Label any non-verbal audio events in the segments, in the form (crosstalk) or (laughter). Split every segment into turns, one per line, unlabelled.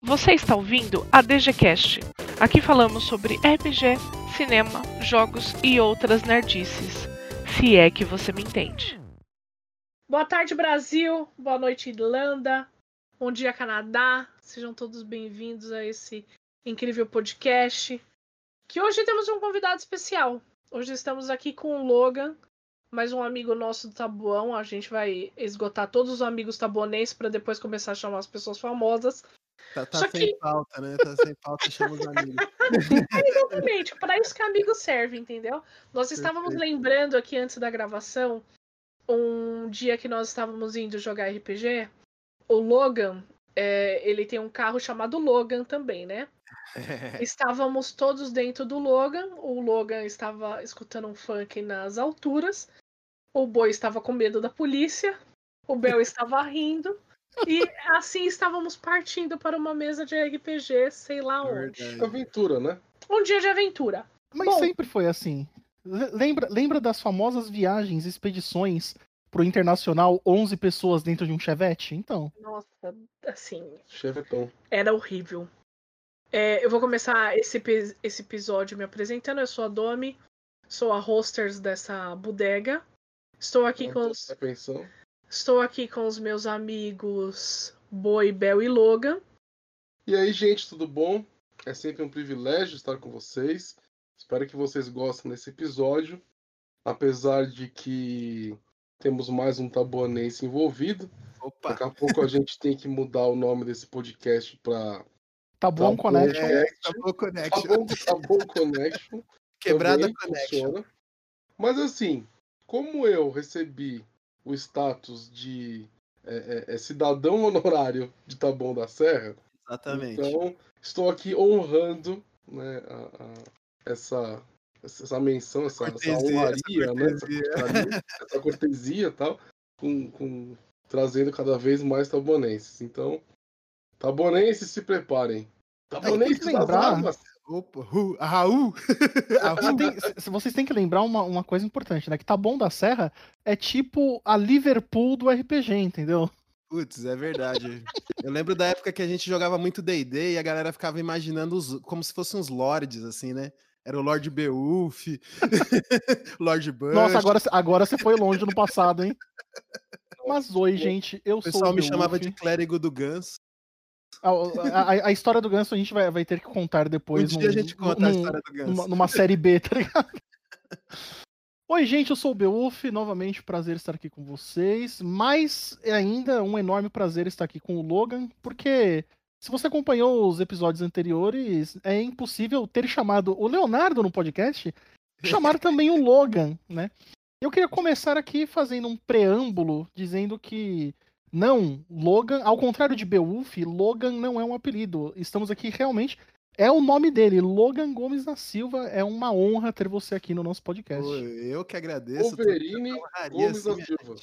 Você está ouvindo a DGCast. Aqui falamos sobre RPG, cinema, jogos e outras nerdices. Se é que você me entende.
Boa tarde, Brasil. Boa noite, Irlanda. Bom dia, Canadá. Sejam todos bem-vindos a esse incrível podcast. Que hoje temos um convidado especial. Hoje estamos aqui com o Logan, mais um amigo nosso do Tabuão. A gente vai esgotar todos os amigos tabuanenses para depois começar a chamar as pessoas famosas.
Tá, tá sem
que-
pauta, né? Tá sem pauta, chama os amigos.
É, (laughs) exatamente, para isso que amigos servem, entendeu? Nós estávamos
Perfeito.
lembrando aqui antes da gravação um dia que nós estávamos indo jogar RPG. O Logan, é, ele tem um carro chamado Logan também, né? Estávamos todos dentro do Logan. O Logan estava escutando um funk nas alturas. O boi estava com medo da polícia. O Bel estava rindo. E assim estávamos partindo para uma mesa de RPG, sei lá onde.
Aventura, né?
Um dia de aventura.
Mas
Bom.
sempre foi assim. Le- Lembra, lembra das famosas viagens, expedições pro internacional, 11 pessoas dentro de um chevette? Então,
Nossa, assim,
Chevetão.
era horrível. É, eu vou começar esse, esse episódio me apresentando. Eu sou a Domi, sou a hosters dessa bodega. Estou aqui com os, estou aqui com os meus amigos Boi, Bel e Logan.
E aí, gente, tudo bom? É sempre um privilégio estar com vocês. Espero que vocês gostem desse episódio. Apesar de que temos mais um tabuanense envolvido.
Opa!
Daqui a pouco a gente tem que mudar o nome desse podcast para
tá bom,
Tá
Connection.
bom.
Tá bom,
Tá
Connection.
bom, tá bom Connection. (laughs)
Quebrada
também
Connection.
funciona. Mas assim, como eu recebi o status de é, é, é, cidadão honorário de Taboão da Serra,
Exatamente.
então estou aqui honrando né, a- a- essa, essa menção, essa, essa
Cortesia,
honraria,
essa
né, essa
cortesia.
cortesia, essa cortesia e tal, com, com- trazendo cada vez mais tabonenses. Então, tabonenses se preparem. Tabonenses
que
das
lembrar-
armas.
Opa, a Raul! Raul.
tem- se- vocês têm que lembrar uma, uma coisa importante, né? Que Taboão da Serra é tipo a Liverpool do RPG, entendeu?
Putz, é verdade. Eu lembro da época que a gente jogava muito D&D e a galera ficava imaginando os, como se fossem uns lords, assim, né? Era o Lord Beowulf, (laughs) Lord Bush.
Nossa, agora, agora você foi longe no passado, hein? (laughs) Mas oi, gente, eu
o
sou
pessoal
o
me chamava de clérigo do Ganso.
A, a- a história do Ganso a gente vai, vai ter que contar depois.
um dia a
num-
gente conta a
num-
história do Ganso.
numa, numa série B, tá ligado? (laughs) Oi, gente, eu sou o Beuf, novamente prazer estar aqui com vocês, mas é ainda um enorme prazer estar aqui com o Logan, porque se você acompanhou os episódios anteriores, é impossível ter chamado o Leonardo no podcast, chamar (laughs) também o Logan, né? Eu queria começar aqui fazendo um preâmbulo, dizendo que não, Logan, ao contrário de Beowulf, Logan não é um apelido. Estamos aqui realmente é o nome dele, Logan Gomes da Silva. É uma honra ter você aqui no nosso podcast.
Pô, eu que agradeço.
Wolverine Gomes
assim,
da Silva.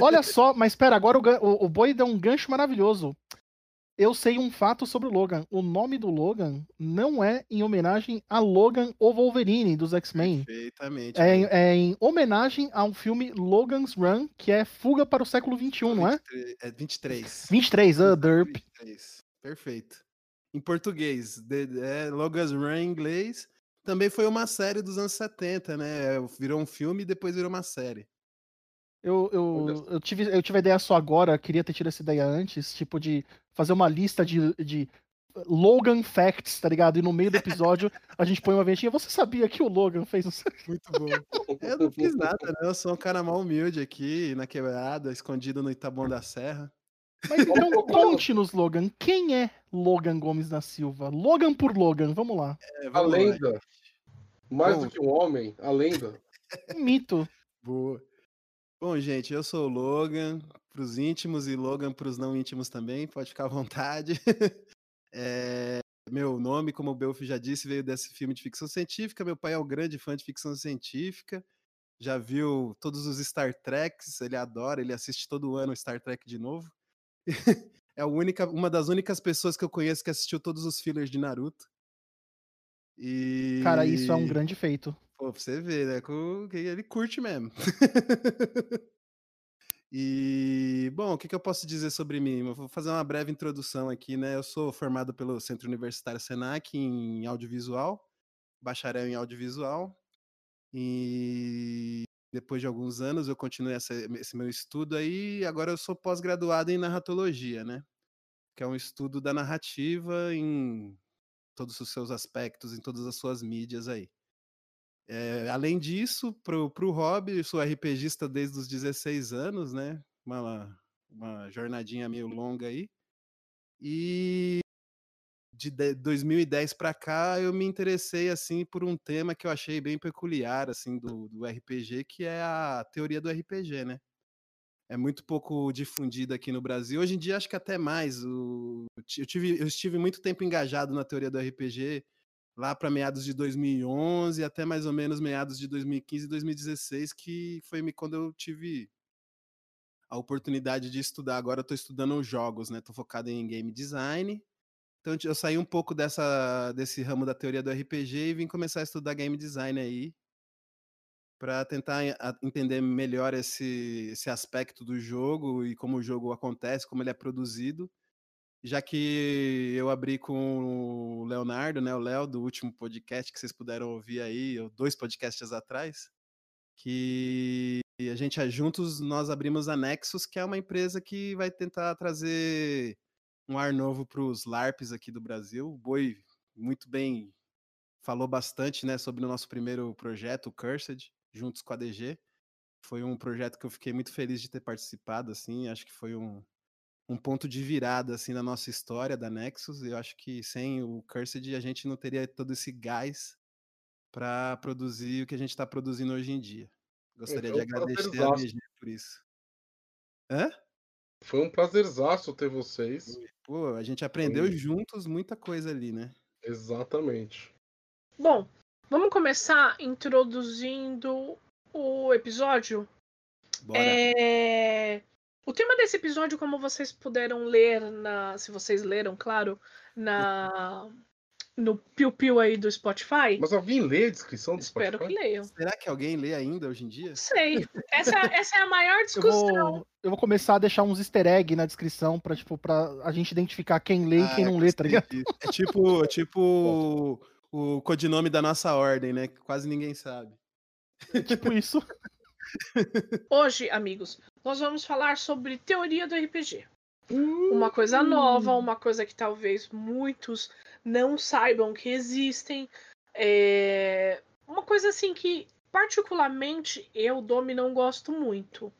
Olha só, mas espera, agora o, o, o Boi deu um gancho maravilhoso. Eu sei um fato sobre o Logan. O nome do Logan não é em homenagem a Logan o Wolverine dos X-Men.
Perfeitamente.
É, em-
mano.
é em homenagem ao filme Logan's Run, que é Fuga para o século XXI, não é?
23, É 23.
23, ah, derp.
23. Perfeito. Em português, de- é, Logan's Run em inglês. Também foi uma série dos anos 70, né? Virou um filme e depois virou uma série.
Eu, eu, eu, tive, eu tive a ideia só agora, queria ter tido essa ideia antes, tipo, de fazer uma lista de, de Logan Facts, tá ligado? E no meio do episódio a gente põe uma ventinha. Você sabia que o Logan fez um.
Muito bom. (laughs) (laughs) Eu não fiz nada, né? Eu sou um cara mal humilde aqui, na quebrada, escondido no Itabão da Serra.
Mas (laughs) então conte-nos, Logan, quem é Logan Gomes da Silva? Logan por Logan, vamos lá.
É,
A
vamos lá.
lenda. Mais
Bom.
do que um homem, a lenda.
Um mito.
Boa. Bom, gente, eu sou o Logan, pros íntimos e Logan pros não íntimos também, pode ficar à vontade. (laughs) É, meu nome, como o Belf já disse, veio desse filme de ficção científica. Meu pai é um grande fã de ficção científica. Já viu todos os Star Treks, ele adora, ele assiste todo ano Star Trek de novo. (laughs) é a única, uma das únicas pessoas que eu conheço que assistiu todos os fillers de Naruto. E...
Cara, isso é um grande feito.
Pô, pra você ver, né? que Ele curte mesmo. (laughs) E, bom, o que, que eu posso dizer sobre mim? Eu vou fazer uma breve introdução aqui, né? Eu sou formado pelo Centro Universitário Senac em audiovisual, bacharel em audiovisual. E depois de alguns anos eu continuei essa, esse meu estudo aí, agora eu sou pós-graduado em narratologia, né? Que é um estudo da narrativa em todos os seus aspectos, em todas as suas mídias aí. É, além disso, pro hobby, eu sou RPGista desde os 16 anos, né? Uma, uma jornadinha meio longa aí. E de 2010 para cá eu me interessei assim por um tema que eu achei bem peculiar assim do, do RPG, que é a teoria do RPG, né? É muito pouco difundida aqui no Brasil. Hoje em dia acho que até mais. O, eu, tive, eu estive muito tempo engajado na teoria do RPG lá para meados de 2011 até mais ou menos meados de 2015 e 2016, que foi quando eu tive a oportunidade de estudar. Agora eu estou estudando jogos, né? Estou focado em game design. Então eu saí um pouco dessa, desse ramo da teoria do RPG e vim começar a estudar game design aí para tentar entender melhor esse, esse aspecto do jogo e como o jogo acontece, como ele é produzido já que eu abri com o Leonardo, né, o Léo, do último podcast que vocês puderam ouvir aí, dois podcasts atrás, que a gente juntos nós abrimos a Nexus, que é uma empresa que vai tentar trazer um ar novo para os LARPs aqui do Brasil. O Boi muito bem falou bastante, né, sobre o nosso primeiro projeto, o Cursed, juntos com a DG. Foi um projeto que eu fiquei muito feliz de ter participado, assim, acho que foi um, um ponto de virada assim na nossa história da Nexus. Eu acho que sem o Cursed a gente não teria todo esse gás para produzir o que a gente está produzindo hoje em dia. Gostaria então, de agradecer a VG por isso. Hã?
Foi um prazerzaço ter vocês.
Pô, a gente aprendeu Sim. juntos muita coisa ali, né?
Exatamente.
Bom, vamos começar introduzindo o episódio. Bora. É... O tema desse episódio, como vocês puderam ler, na, se vocês leram, claro, na no Piu Piu aí do Spotify.
Mas alguém lê a descrição do
Espero
Spotify?
que leiam.
Será que alguém lê ainda hoje em dia? Não
sei. Essa, essa é a maior discussão.
Eu vou, eu vou, começar a deixar uns easter egg na descrição pra, tipo, pra a gente identificar quem lê ah, e quem não lê, tá ligado?
É tipo, tipo o, o codinome da nossa ordem, né? Que quase ninguém sabe.
É tipo isso.
Hoje, amigos, nós vamos falar sobre teoria do RPG. Uma coisa nova, hum. uma coisa que talvez muitos não saibam que existem. É... Uma coisa assim que, particularmente, eu, Domi, não gosto muito.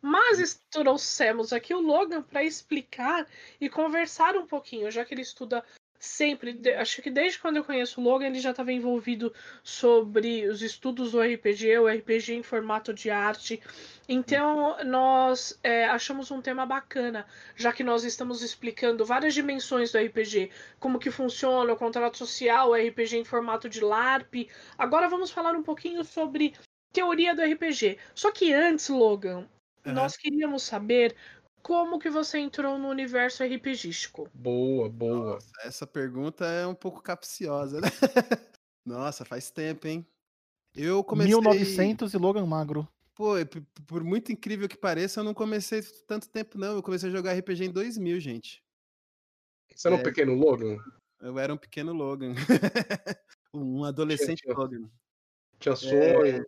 Mas trouxemos aqui o Logan para explicar e conversar um pouquinho, já que ele estuda sempre, acho que desde quando eu conheço o Logan, ele já estava envolvido sobre os estudos do RPG, o RPG em formato de arte. Então, nós é, achamos um tema bacana, já que nós estamos explicando várias dimensões do RPG, como que funciona o contrato social, o RPG em formato de LARP. Agora vamos falar um pouquinho sobre teoria do RPG. Só que antes, Logan, uhum. nós queríamos saber como que você entrou no universo RPGístico?
Boa, boa.
Nossa, essa pergunta é um pouco capciosa, né? (laughs) Nossa, faz tempo, hein?
Eu comecei... 1900 e Logan Magro.
Pô, por muito incrível que pareça, eu não comecei tanto tempo, não. Eu comecei a jogar RPG em 2000, gente.
Você era é... um pequeno Logan?
Eu era um pequeno Logan. (laughs) um adolescente tinha, Logan.
Tinha é, sonhos. É...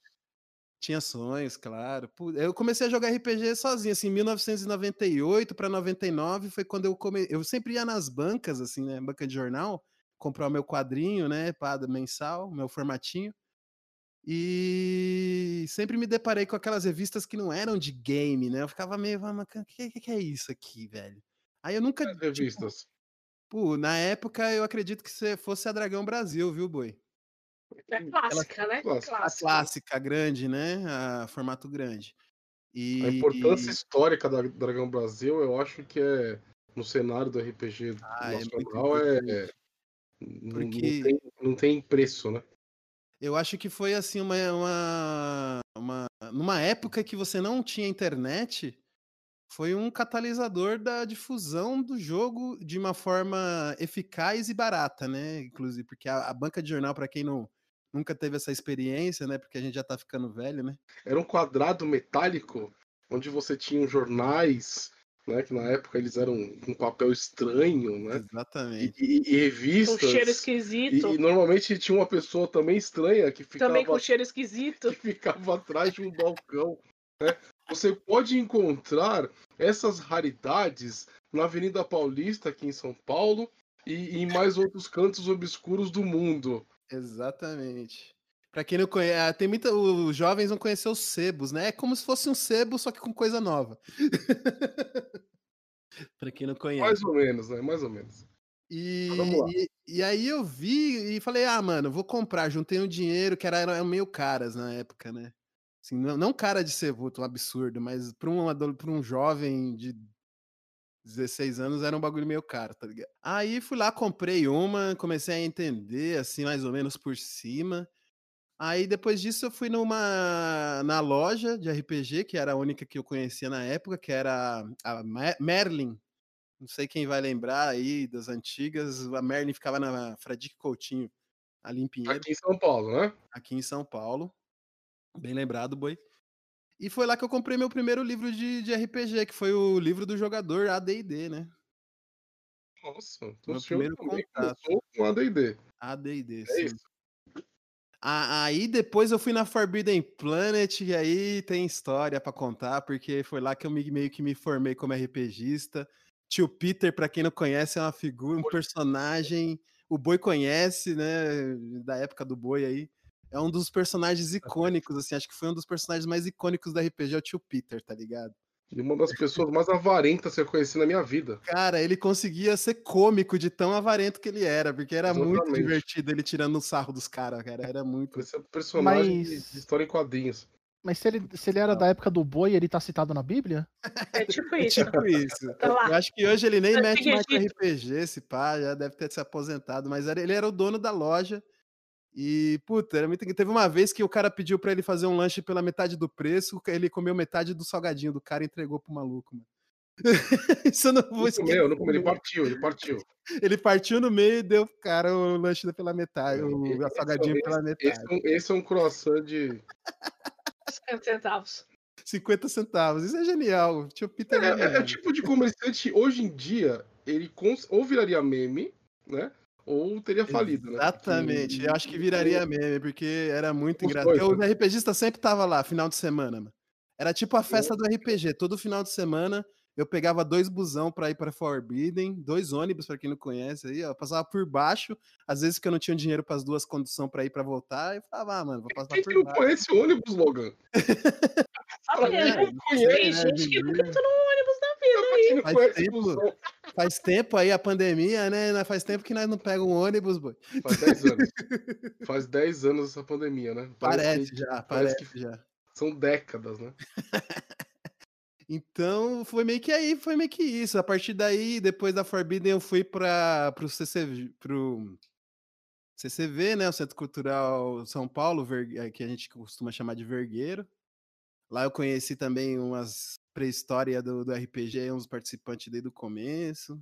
Tinha sonhos, claro. Eu comecei a jogar RPG sozinho, assim, 1998 para 99 foi quando eu comecei. Eu sempre ia nas bancas, assim, né, banca de jornal, comprar o meu quadrinho, né, para mensal, meu formatinho. E sempre me deparei com aquelas revistas que não eram de game, né? Eu ficava meio, mas o que, que, é isso aqui, velho? Aí eu nunca.
Tipo, revistas.
Pô, na época eu acredito que fosse a Dragão Brasil, viu, Boi?
É clássica, Ela, né?
Clássica. A clássica, grande, né? A formato grande.
E... A importância histórica da Dragão Brasil, eu acho que é no cenário do RPG ah, é nacional é, é Porque... não, tem, não tem preço, né?
Eu acho que foi assim uma, uma, uma numa época que você não tinha internet, foi um catalisador da difusão do jogo de uma forma eficaz e barata, né? Inclusive, porque a, a banca de jornal, para quem não, nunca teve essa experiência, né? Porque a gente já tá ficando velho, né?
Era um quadrado metálico onde você tinha jornais, né, que na época eles eram um papel estranho, né?
Exatamente.
E, e, e revistas.
Com cheiro esquisito.
E, e, normalmente tinha uma pessoa também estranha que ficava,
também com cheiro esquisito. (laughs)
que ficava atrás de um balcão. Né? Você pode encontrar essas raridades na Avenida Paulista, aqui em São Paulo, e, e em mais outros cantos obscuros do mundo.
Exatamente. Pra quem não conhece, tem muita. Os jovens vão conhecer os sebos, né? É como se fosse um sebo, só que com coisa nova. (laughs) pra quem não conhece.
Mais ou menos, né? Mais ou menos.
E, e, e, aí eu vi e falei, ah, mano, vou comprar. Juntei um dinheiro que era, era meio caras na época, né? Assim, não, não cara de ser um absurdo, mas para um, pra um jovem de 16 anos era um bagulho meio caro, tá ligado? Aí fui lá, comprei uma, comecei a entender, assim, mais ou menos por cima. Aí depois disso eu fui numa na loja de RPG, que era a única que eu conhecia na época, que era a Merlin. Não sei quem vai lembrar aí das antigas. A Merlin ficava na Fradique Coutinho, ali em Pinheiro.
Aqui em São Paulo, né?
Aqui em São Paulo. Bem lembrado, boi. E foi lá que eu comprei meu primeiro livro de, de RPG, que foi o livro do jogador AD&D, né?
Nossa, então meu primeiro contato com AD&D.
AD&D, é sim. Isso. Aí depois eu fui na Forbidden Planet e aí tem história para contar, porque foi lá que eu meio que me formei como RPGista. Tio Peter, para quem não conhece, é uma figura, um personagem. O Boi conhece, né? Da época do Boi aí. É um dos personagens icônicos, assim. Acho que foi um dos personagens mais icônicos da RPG, é o Tio Peter, tá ligado?
E uma das pessoas mais avarentas que eu conheci na minha vida.
Cara, ele conseguia ser cômico de tão avarento que ele era, porque era Exatamente. muito divertido ele tirando o sarro dos caras, cara. Era muito.
Esse é um personagem Mas... de história em quadrinhos.
Mas se ele, se ele era da época do boi, ele tá citado na Bíblia?
É tipo é isso.
É tipo isso. Tá eu acho que hoje ele nem mete mais RPG, esse pá, já deve ter se aposentado, mas ele era o dono da loja e, puta, era muito... teve uma vez que o cara pediu para ele fazer um lanche pela metade do preço, ele comeu metade do salgadinho do cara e entregou pro maluco, mano. (laughs)
Isso eu não vou esquecer. Comeu, não comeu, ele partiu, ele partiu.
Ele partiu no meio e deu pro cara o lanche pela metade, o esse, salgadinho esse, pela metade.
Esse, é esse, é um croissant de
50 centavos.
50 centavos, isso é genial. Tio Peter
é, é, é, o tipo de comerciante, hoje em dia, ele cons... ou viraria meme, né? Ou teria falido,
né? Exatamente. Porque... Eu acho que viraria meme, porque era muito engraçado. Né? O RPGista sempre tava lá, final de semana, mano. Era tipo a festa do RPG. Todo final de semana eu pegava dois busão para ir para Forbidden, dois ônibus para quem não conhece aí, ó, passava por baixo, às vezes que eu não tinha dinheiro para as duas condições para ir para voltar, eu falava, ah, mano, vou passar
Quem por que baixo. conhece ônibus, Logan? (laughs)
Sabe, é, tem gente que nunca entrou no ônibus
Faz tempo, faz tempo aí a pandemia, né? Faz tempo que nós não pegamos um ônibus, boy.
Faz 10 anos. (laughs) faz 10 anos essa pandemia, né?
Parece, parece já, parece, parece que já.
São décadas, né? (laughs)
Então, foi meio que aí, foi meio que isso. A partir daí, depois da Forbidden, eu fui para o CCV, pro CCV, né, o Centro Cultural São Paulo, eh, que a gente costuma chamar de Vergueiro. Lá eu conheci também umas pré-história do, do RPG, uns participantes desde o começo.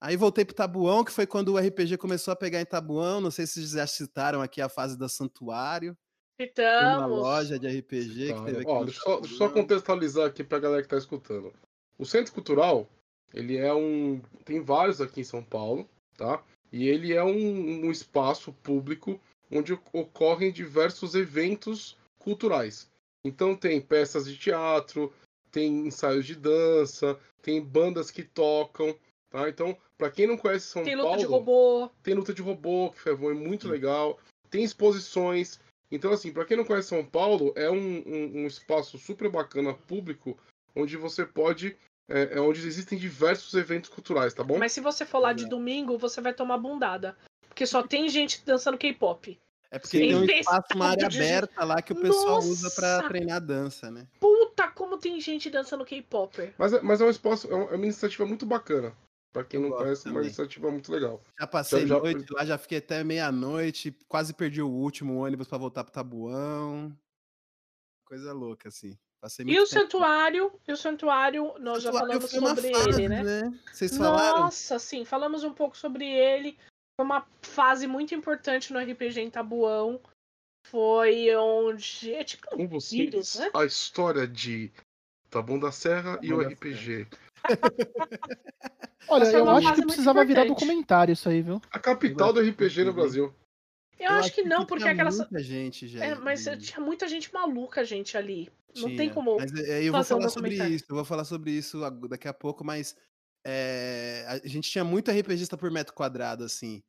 Aí voltei pro Tabuão, que foi quando o RPG começou a pegar em Tabuão. Não sei se vocês já citaram aqui a fase da Santuário.
Citamos.
Uma loja de RPG
que teve aqui. Ó, deixa, só, só, contextualizar aqui pra galera que tá escutando. O Centro Cultural, ele é um. Tem vários aqui em São Paulo, tá? E ele é um, um espaço público onde ocorrem diversos eventos culturais. Então tem peças de teatro, tem ensaios de dança, tem bandas que tocam, tá? Então, para quem não conhece São
tem
Paulo,
tem luta de robô,
tem luta de robô que foi muito legal, tem exposições, então, assim, para quem não conhece São Paulo, é um, um, um espaço super bacana, público, onde você pode. É, é, onde existem diversos eventos culturais, tá bom?
Mas se você for lá de domingo, você vai tomar bundada. Porque só tem gente dançando K-pop.
É porque tem, tem um espaço, uma área aberta lá que o pessoal Nossa. usa para treinar dança, né?
Puta, como tem gente dançando K-pop.
Mas, é, mas é um espaço, é uma iniciativa muito bacana. Pra quem eu não conhece, também. uma iniciativa muito legal.
Já passei já, noite já... lá, já fiquei até meia-noite, quase perdi o último ônibus para voltar pro Tabuão. Coisa louca, assim.
Passei e o santuário, e o santuário, nós já falamos sobre fase, ele, né? né?
Vocês falaram?
Nossa, sim, falamos um pouco sobre ele. Foi uma fase muito importante no RPG em Tabuão. Foi onde. É tipo
Com vocês, vírus, né? a história de Taboão da Serra e o RPG. (laughs)
Olha,
é
eu acho que
muito
precisava virar documentário isso aí, viu?
A capital do RPG no Brasil.
Eu, acho que não, porque
tinha
aquelas.
muita gente, gente.
É, mas tinha muita gente maluca, gente, ali. Não tem como.
Mas é, eu vou
fazer um
falar sobre isso, eu vou falar sobre isso daqui a pouco, mas é, a gente tinha muito RPGista por metro quadrado, assim.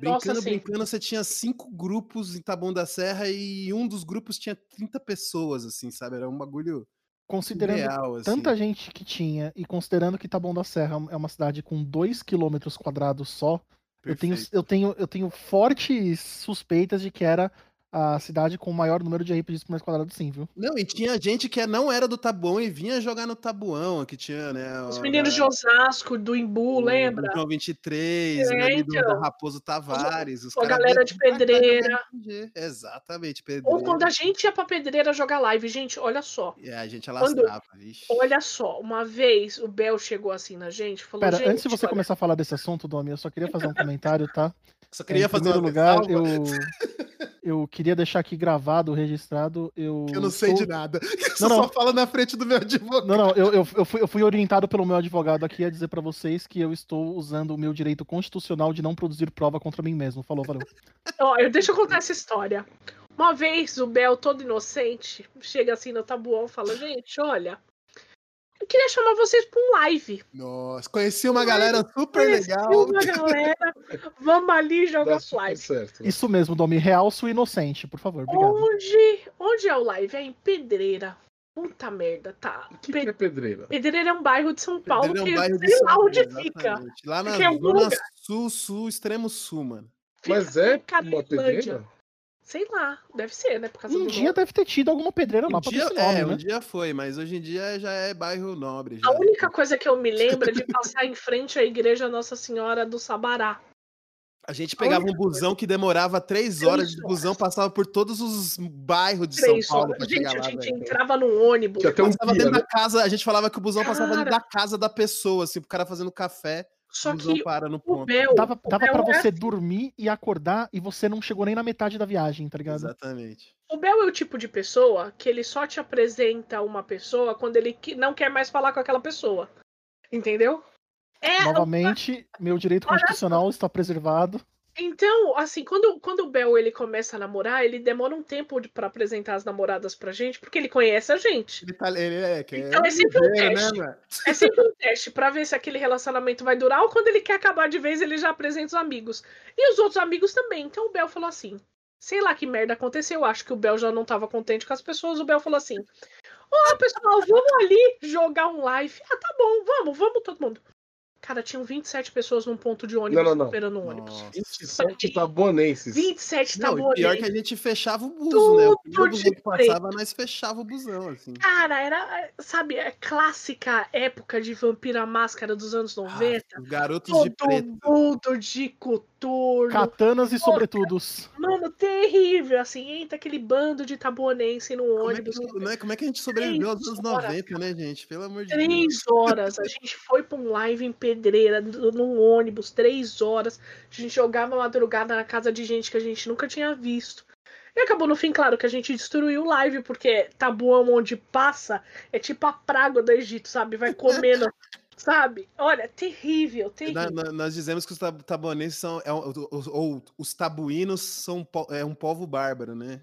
Nossa,
Brincando,
sim.
brincando, você tinha cinco grupos em Taboão da Serra e um dos grupos tinha 30 pessoas, assim, sabe? Era um bagulho
Considerando
real, assim.
tanta gente que tinha e considerando que Taboão da Serra é uma cidade com 2 km quadrados só, eu tenho,
Perfeito.
eu, tenho, eu tenho fortes suspeitas de que era a cidade com o maior número de RPGs por metro quadrado, sim, viu?
Não, e tinha gente que não era do Tabuão e vinha jogar no Tabuão, que tinha, né?
Os
a-
meninos de Osasco, do Imbu,
o-
lembra?
O João 23,
É,
né, do,
então.
da Raposo Tavares. Os
a galera de Pedreira.
Exatamente,
Ou
pedreira.
quando a gente ia pra pedreira jogar live, gente, olha só.
E a gente
Quando-
alastrava, vixe.
Olha só, uma vez o Bel chegou assim na gente, falou,
Pera,
gente,
antes de você
olha,
começar a falar desse assunto, Domi, eu só queria fazer um comentário, tá?
Só
É,
queria
em
fazer
primeiro lugar, eu, (laughs) eu queria deixar aqui gravado, registrado, eu...
eu não sei
sou-
de nada. (laughs)
Não,
Eu
não.
só falo na frente do meu advogado.
Não, não, eu, eu, eu, fui, eu fui orientado pelo meu advogado aqui a dizer pra vocês que eu estou usando o meu direito constitucional de não produzir prova contra mim mesmo. Falou, valeu.
Ó, eu, deixa eu contar essa história. Uma vez o Bel, todo inocente, chega assim no tabuão e fala, gente, olha, eu queria chamar vocês pra um live.
Nossa, conheci uma galera super
Conheci
legal.
uma galera, vamos ali jogar live.
certo. né?
Isso mesmo, Domi, realço inocente, por favor, obrigado.
Onde, onde é o live? É em Pedreira. Puta merda, tá.
O que,
Pe-
que é pedreira?
Pedreira é um bairro de São Paulo,
Pedreira é
que
um bairro de
sei
São
lá onde fica.
Lá na
é
zona sul, sul, extremo sul, mano.
Fica
Mas é uma pedreira?
Sei lá, deve ser, né? Por causa
Um
do
dia
nome.
deve ter tido alguma pedreira lá
Um
pra ter
dia,
esse nome,
é,
né?
um dia foi, mas hoje em dia já é bairro nobre. Já.
A única coisa que eu me lembro é de (laughs) passar em frente à igreja Nossa Senhora do Sabará.
A gente pegava um busão que demorava três horas de busão, passava por todos os bairros de
Três
São Paulo
horas.
pra
Gente,
chegar
a
lá,
gente
velho.
entrava no ônibus.
Que até um
Passava
guia,
dentro
né?
da casa, a gente falava que o busão passava dentro
Cara.
da casa da pessoa, assim, pro cara fazendo café,
Só que
para no
o
ponto.
Bel.
Dava, dava pra
é
você
assim.
dormir e acordar e você não chegou nem na metade da viagem, tá ligado?
Exatamente.
O Bel é o tipo de pessoa que ele só te apresenta uma pessoa quando ele não quer mais falar com aquela pessoa. Entendeu? É,
Novamente, meu direito
Olha
constitucional está preservado.
Então, assim, quando, quando o Bel ele começa a namorar, ele demora um tempo pra apresentar as namoradas pra gente, porque ele conhece a gente.
Ele, tá, ele é, que
Então é sempre um
ligeiro,
teste.
mano?
É sempre um teste pra ver se aquele relacionamento vai durar ou quando ele quer acabar de vez, ele já apresenta os amigos. E os outros amigos também. Então o Bel falou assim: sei lá que merda aconteceu, acho que o Bel já não tava contente com as pessoas. O Bel falou assim: Ô pessoal, vamos ali jogar um live. Ah, tá bom, vamos, vamos todo mundo. Cara, tinham 27 pessoas num ponto de ônibus
Não, não, não.
esperando um ônibus.
Nossa.
27 tabonenses.
27
Não,
tá
e pior que a gente fechava o buzo, né? O primeiro
Tudo
busão que
de
passava, nós fechava o busão, assim.
Cara, era, sabe, a clássica época de Vampira Máscara dos anos 90.
Ah, os garotos de
Todo
preto.
mundo de coturno.
Katanas e sobretudos.
Mano, terrível, assim, entra aquele bando de tabuonense no
Como é,
ônibus.
que, né, como é que a gente sobreviveu aos
Três
anos
horas,
90, né, gente? Pelo amor de Deus.
Três horas, a gente foi pra um live em pedreira, num ônibus, três horas. A gente jogava madrugada na casa de gente que a gente nunca tinha visto. E acabou no fim, claro, que a gente destruiu o live, porque tabuão onde passa é tipo a praga do Egito, sabe? Vai (laughs) comendo, sabe? Olha, terrível, terrível.
Na- na- nós dizemos que os tab- tabuanenses são. é os- ou os tabuínos são um é um povo bárbaro, né?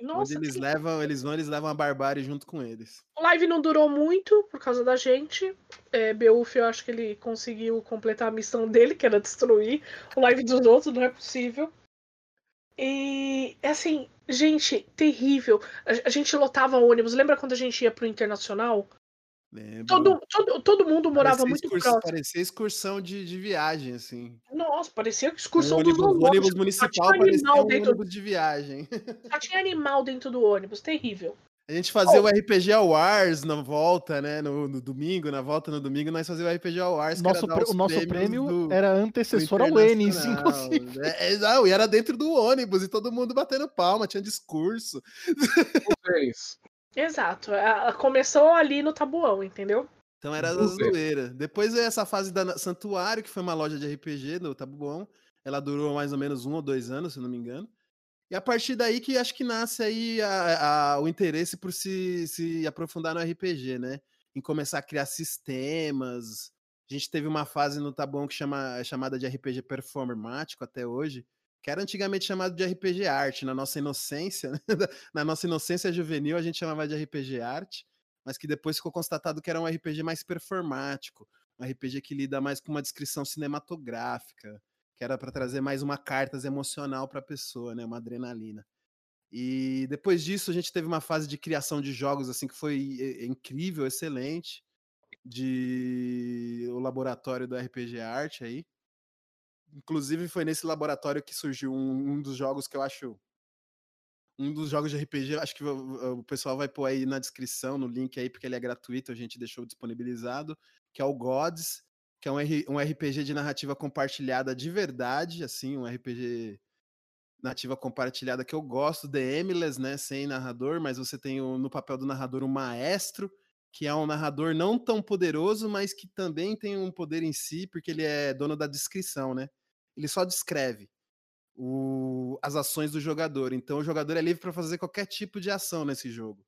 Nossa,
Onde eles
que-
levam, eles vão, eles levam a barbárie junto com eles.
O live não durou muito por causa da gente. É, Beuf, eu acho que ele conseguiu completar a missão dele, que era destruir o live dos outros, não é possível. E, assim, gente, terrível. A, a gente lotava ônibus. Lembra quando a gente ia pro Internacional?
Lembro.
Todo, todo, todo mundo morava
Parecia
muito
excursão-
próximo.
Parecia excursão de, de viagem, assim.
Nossa, parecia
O
excursão
ônibus,
dos
o
zoológicos.
ônibus
Só
municipal
tinha
parecia
animal
um
dentro,
ônibus de viagem. (laughs)
só tinha animal dentro do ônibus, terrível.
A gente fazia
Oh.
o RPG Awards na volta, né? No, no domingo, na volta no domingo, nós fazíamos o RPG Awards. que
Nosso
era
o nosso prêmio
do-
era antecessor ao N, (laughs) inclusive.
É, é, não, e era dentro do ônibus, e todo mundo batendo palma, tinha discurso.
Vocês.
Exato. a- Começou ali no tabuão, entendeu?
Então era a zoeira. Depois veio essa fase da Santuário, que foi uma loja de RPG no Tabuão. Ela durou mais ou menos um ou dois anos, se eu não me engano. E a partir daí que acho que nasce aí a- a- o interesse por se, se aprofundar no RPG, né? em começar a criar sistemas. A gente teve uma fase no Tabuão que chama, é chamada de RPG performático até hoje, que era antigamente chamado de RPG arte, na nossa inocência, né? (laughs) na nossa inocência juvenil a gente chamava de RPG arte, mas que depois ficou constatado que era um RPG mais performático, um RPG que lida mais com uma descrição cinematográfica, que era para trazer mais uma cartas emocional para a pessoa, né, uma adrenalina. E depois disso a gente teve uma fase de criação de jogos assim que foi eh, incrível, excelente, de o laboratório do RPG Arte aí. Inclusive foi nesse laboratório que surgiu um, um dos jogos que eu acho um dos jogos de RPG, acho que o, o, pessoal vai pôr aí na descrição, no link aí, porque ele é gratuito, a gente deixou disponibilizado, que é o Gods, que é um, um RPG de narrativa compartilhada de verdade, assim, um RPG narrativa compartilhada que eu gosto, The Emiless, né, sem narrador, mas você tem o, no papel do narrador um maestro, que é um narrador não tão poderoso, mas que também tem um poder em si, porque ele é dono da descrição, né? Ele só descreve o, as ações do jogador. Então o jogador é livre para fazer qualquer tipo de ação nesse jogo.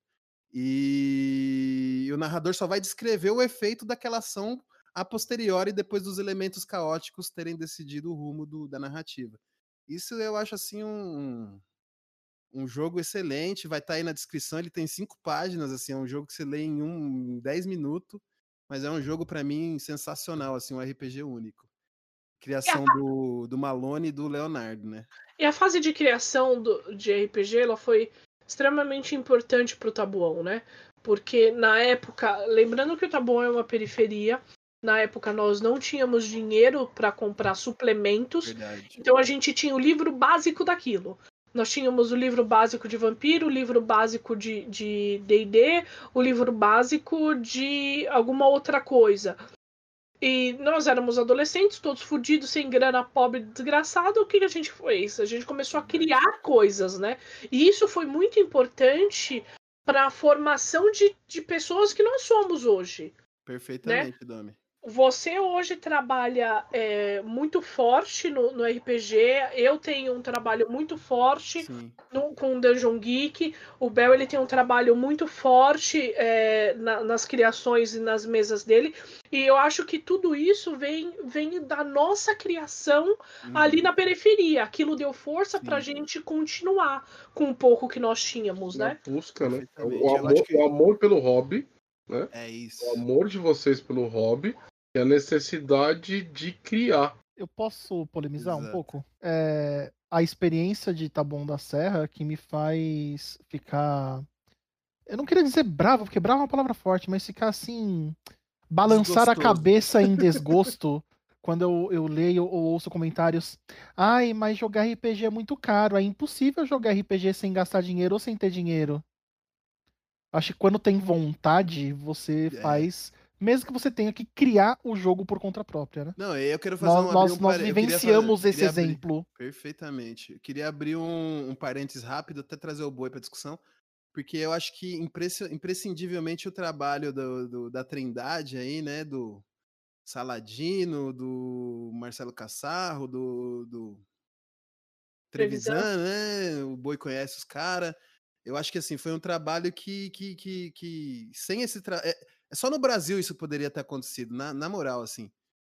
E o narrador só vai descrever o efeito daquela ação a posteriori, depois dos elementos caóticos terem decidido o rumo do, da narrativa. Isso eu acho assim um, um jogo excelente, vai estar tá aí na descrição, ele tem cinco páginas, assim, é um jogo que você lê em um 10 minutos, mas é um jogo para mim sensacional, assim, um RPG único. Criação do, do Malone e do Leonardo, né?
E a fase de criação do, de RPG, ela foi extremamente importante para o Tabuão, né? Porque na época, lembrando que o Tabuão é uma periferia, na época nós não tínhamos dinheiro para comprar suplementos, Verdade. então a gente tinha o livro básico daquilo. Nós tínhamos o livro básico de vampiro, o livro básico de D&D, o livro básico de alguma outra coisa. E nós éramos adolescentes, todos fodidos, sem grana, pobre, desgraçado. O que a gente fez? A gente começou a criar coisas, né? E isso foi muito importante para a formação de, de pessoas que nós somos hoje.
Perfeitamente, né? Domi.
Você hoje trabalha é, muito forte no, no, RPG. Eu tenho um trabalho muito forte no, com Dungeon Geek. O Bel ele tem um trabalho muito forte é, na, nas criações e nas mesas dele. E eu acho que tudo isso vem, vem da nossa criação uhum. ali na periferia. Aquilo deu força para a gente continuar com o pouco que nós tínhamos,
na
né?
Busca, né? O amor, que... o amor pelo hobby. Né?
É isso.
O amor de vocês pelo hobby e a necessidade de criar.
Eu posso polemizar Exato. um pouco? É, a experiência de Taboão da Serra que me faz ficar. Eu não queria dizer bravo, porque bravo é uma palavra forte, mas ficar assim. Balançar a cabeça em (laughs) desgosto quando eu, eu leio ou ouço comentários. Ai, mas jogar RPG é muito caro. É impossível jogar RPG sem gastar dinheiro ou sem ter dinheiro. Acho que quando tem vontade, você é. faz mesmo que você tenha que criar o jogo por conta própria, né?
Não, eu quero fazer
nós,
um,
nós, um nós vivenciamos fazer, esse exemplo.
Abrir, perfeitamente. Eu queria abrir um, um parênteses rápido, até trazer o boi para discussão, porque eu acho que imprescindivelmente o trabalho do, do, da Trindade aí, né, do Saladino, do Marcelo Cassarro, do, do Trevisan, né? O boi conhece os caras. Eu acho que assim foi um trabalho que, que, que, que sem esse trabalho é, só no Brasil isso poderia ter acontecido, na, na moral, assim.